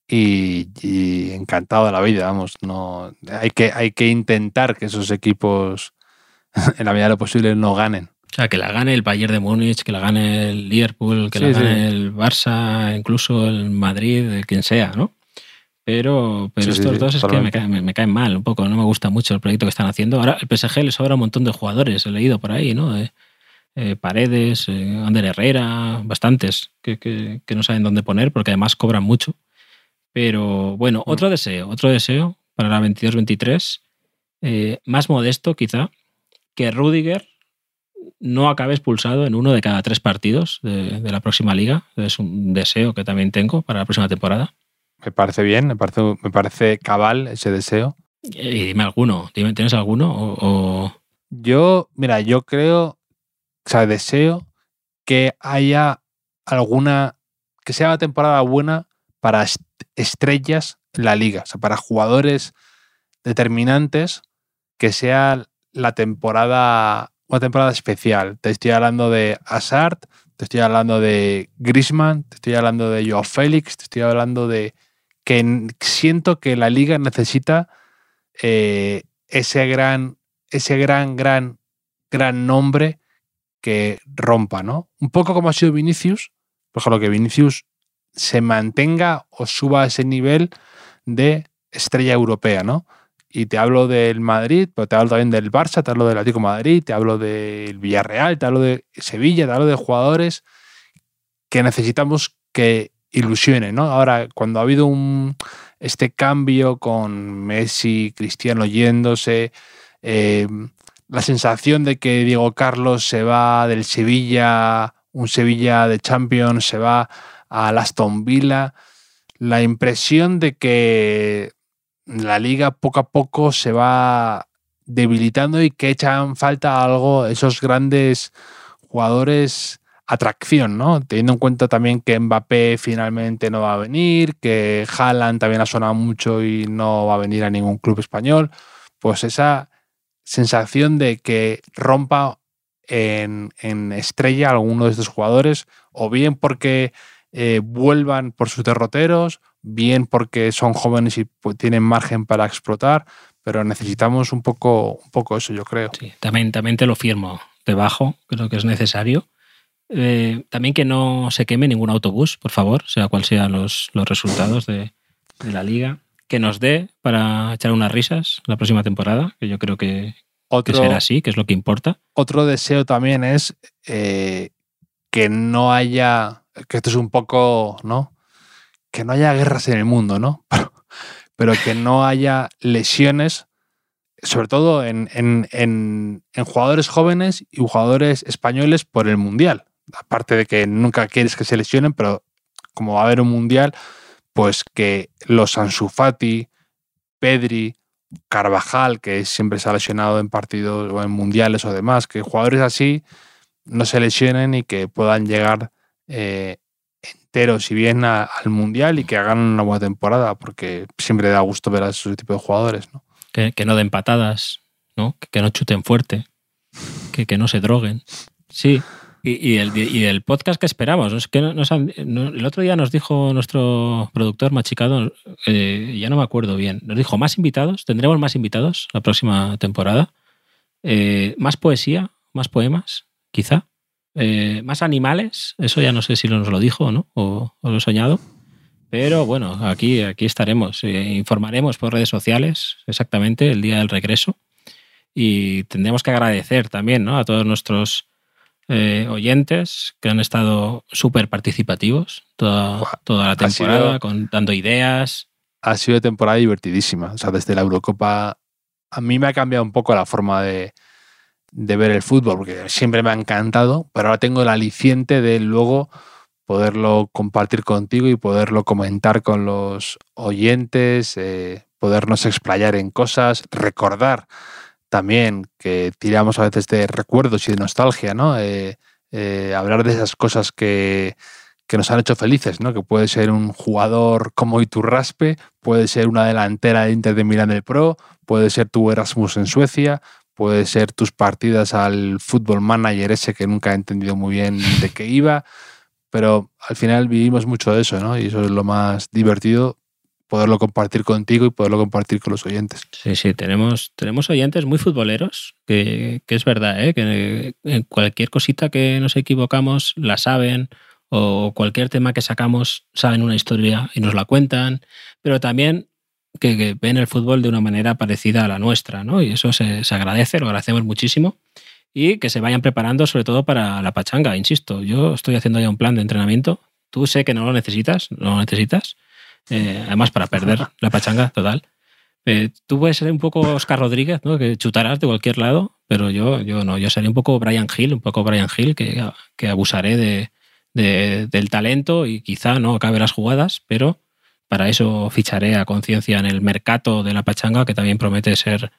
y, y encantado de la vida, vamos. No, hay, que, hay que intentar que esos equipos, en la medida de lo posible, no ganen. O sea, que la gane el Bayern de Múnich, que la gane el Liverpool, que Sí, la sí. gane el Barça, incluso el Madrid, el quien sea, ¿no? Pero, pero Sí, estos sí, dos es que me caen, me- me caen mal un poco, no me gusta mucho el proyecto que están haciendo. Ahora el PSG le sobra un montón de jugadores, he leído por ahí, ¿no? Eh, eh, Paredes, eh, Ander Herrera, bastantes que, que- que no saben dónde poner porque además cobran mucho. Pero bueno, otro deseo, otro deseo para la 22-23, eh, más modesto quizá, que Rudiger no acabe expulsado en uno de cada tres partidos de, de la próxima liga. Es un deseo que también tengo para la próxima temporada. Me parece bien, me parece, me parece cabal ese deseo. Y dime alguno, dime, ¿tienes alguno? O, o- Yo, mira, yo creo, o sea, deseo que haya alguna, que sea una temporada buena para est- estrellas en la liga, o sea, para jugadores determinantes, que sea la temporada, una temporada especial. Te estoy hablando de Hazard, te estoy hablando de Griezmann, te estoy hablando de Joao Félix, te estoy hablando de que siento que la liga necesita eh, ese gran, ese gran, gran, gran nombre que rompa, ¿no? Un poco como ha sido Vinicius, por ejemplo, que Vinicius se mantenga o suba a ese nivel de estrella europea, ¿no? Y te hablo del Madrid, pero te hablo también del Barça, te hablo del Atlético Madrid, te hablo del Villarreal, te hablo de Sevilla, te hablo de jugadores que necesitamos que ilusionen, ¿no? Ahora, cuando ha habido un, este cambio con Messi, Cristiano yéndose, eh, la sensación de que Diego Carlos se va del Sevilla, un Sevilla de Champions, se va al Aston Villa, la impresión de que la liga poco a poco se va debilitando y que echan falta algo esos grandes jugadores atracción, ¿no? Teniendo en cuenta también que Mbappé finalmente no va a venir, que Haaland también ha sonado mucho y no va a venir a ningún club español, pues esa sensación de que rompa en, en estrella alguno de estos jugadores, o bien porque eh, vuelvan por sus derroteros, bien porque son jóvenes y pues, tienen margen para explotar, pero necesitamos un poco, un poco eso, yo creo. sí, también, también te lo firmo. debajo, creo que es necesario. Eh, también que no se queme ningún autobús, por favor, sea cual sean los, los resultados de, de la liga. Que nos dé para echar unas risas la próxima temporada, que yo creo que, que será así, que es lo que importa. otro deseo también es eh, que no haya, que esto es un poco, ¿no? Que no haya guerras en el mundo, ¿no? Pero, pero que no haya lesiones, sobre todo en, en- en- en jugadores jóvenes y jugadores españoles por el Mundial. Aparte de que nunca quieres que se lesionen, pero como va a haber un Mundial, pues que los Ansu Fati, Pedri, Carvajal, que siempre se ha lesionado en partidos o en mundiales o demás, que jugadores así no se lesionen y que puedan llegar eh, enteros y bien al mundial y que hagan una buena temporada, porque siempre da gusto ver a ese tipo de jugadores. ¿no? Que, que no den patadas, ¿no? Que, que no chuten fuerte, que, que no se droguen. Sí. Y, y el, y el podcast que esperamos. Es que no- nos han- el otro día nos dijo nuestro productor machicado, eh, ya no me acuerdo bien, nos dijo más invitados, tendremos más invitados la próxima temporada. Eh, más poesía, más poemas, quizá. Eh, más animales, eso ya no sé si nos lo dijo o no, o, o lo he soñado. Pero bueno, aquí, aquí estaremos. Eh, informaremos por redes sociales exactamente el día del regreso. Y tendremos que agradecer también ¿no? a todos nuestros eh, oyentes que han estado súper participativos toda, toda la ha sido- temporada, con, dando ideas. Ha sido temporada divertidísima. O sea, desde la Eurocopa a mí me ha cambiado un poco la forma de, de ver el fútbol, porque siempre me ha encantado, pero ahora tengo el aliciente de luego poderlo compartir contigo y poderlo comentar con los oyentes, eh, podernos explayar en cosas, recordar también que tiramos a veces de recuerdos y de nostalgia, ¿no? Eh, eh, hablar de esas cosas que, que nos han hecho felices, ¿no? Que puede ser un jugador como Iturraspe, puede ser una delantera de Inter de Milán del Pro, puede ser tu Erasmus en Suecia, puede ser tus partidas al fútbol manager ese que nunca he entendido muy bien de qué iba, pero al final vivimos mucho de eso, ¿no? Y eso es lo más divertido, poderlo compartir contigo y poderlo compartir con los oyentes. Sí, sí, tenemos, tenemos oyentes muy futboleros, que, que es verdad, ¿eh? que en cualquier cosita que nos equivocamos la saben, o cualquier tema que sacamos saben una historia y nos la cuentan, pero también que, que ven el fútbol de una manera parecida a la nuestra, ¿no? Y eso se, se agradece, lo agradecemos muchísimo. Y que se vayan preparando sobre todo para la pachanga, insisto. Yo estoy haciendo ya un plan de entrenamiento. Tú sé que no lo necesitas, no lo necesitas. Eh, además, para perder la pachanga total. Eh, tú puedes ser un poco Oscar Rodríguez, ¿no? que chutarás de cualquier lado, pero yo, yo no. Yo seré un poco Brian Hill, un poco Brian Hill, que, que abusaré de, de- del talento y quizá no acabe las jugadas, pero para eso ficharé a conciencia en el mercado de la pachanga, que también promete ser,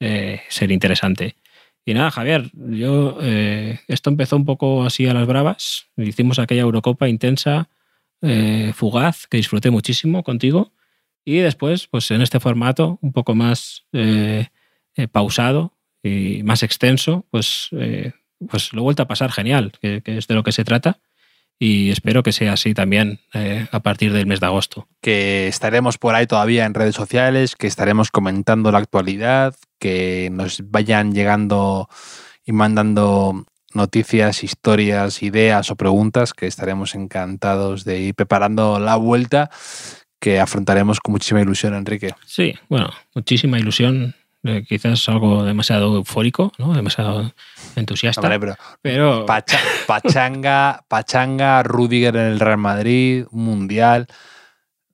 eh, ser interesante. Y nada, Javier, yo eh, esto empezó un poco así a las bravas. Hicimos aquella Eurocopa intensa, eh, fugaz, que disfruté muchísimo contigo. Y después, pues en este formato un poco más eh, eh, pausado y más extenso, pues, pues lo he vuelto a pasar genial, que, es de lo que se trata. Y espero que sea así también a partir del mes de agosto. que estaremos por ahí todavía en redes sociales, que estaremos comentando la actualidad, que nos vayan llegando y mandando noticias, historias, ideas o preguntas, que estaremos encantados de ir preparando la vuelta que afrontaremos con muchísima ilusión, Enrique. Sí, bueno, muchísima ilusión. eh, quizás algo demasiado eufórico, ¿no? demasiado entusiasta. Hombre, pero pero Pacha- Pachanga, Pachanga, Rudiger en el Real Madrid, un Mundial.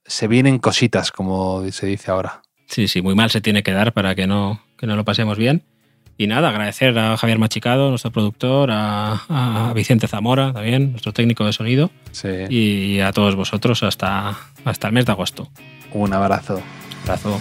Se vienen cositas, como se dice ahora. Sí, sí, muy mal se tiene que dar para que no, que no lo pasemos bien. Y nada, agradecer a Javier Machicado, nuestro productor, a, a Vicente Zamora también, nuestro técnico de sonido, Sí. y a todos vosotros hasta, hasta el mes de agosto. Un abrazo. Abrazo.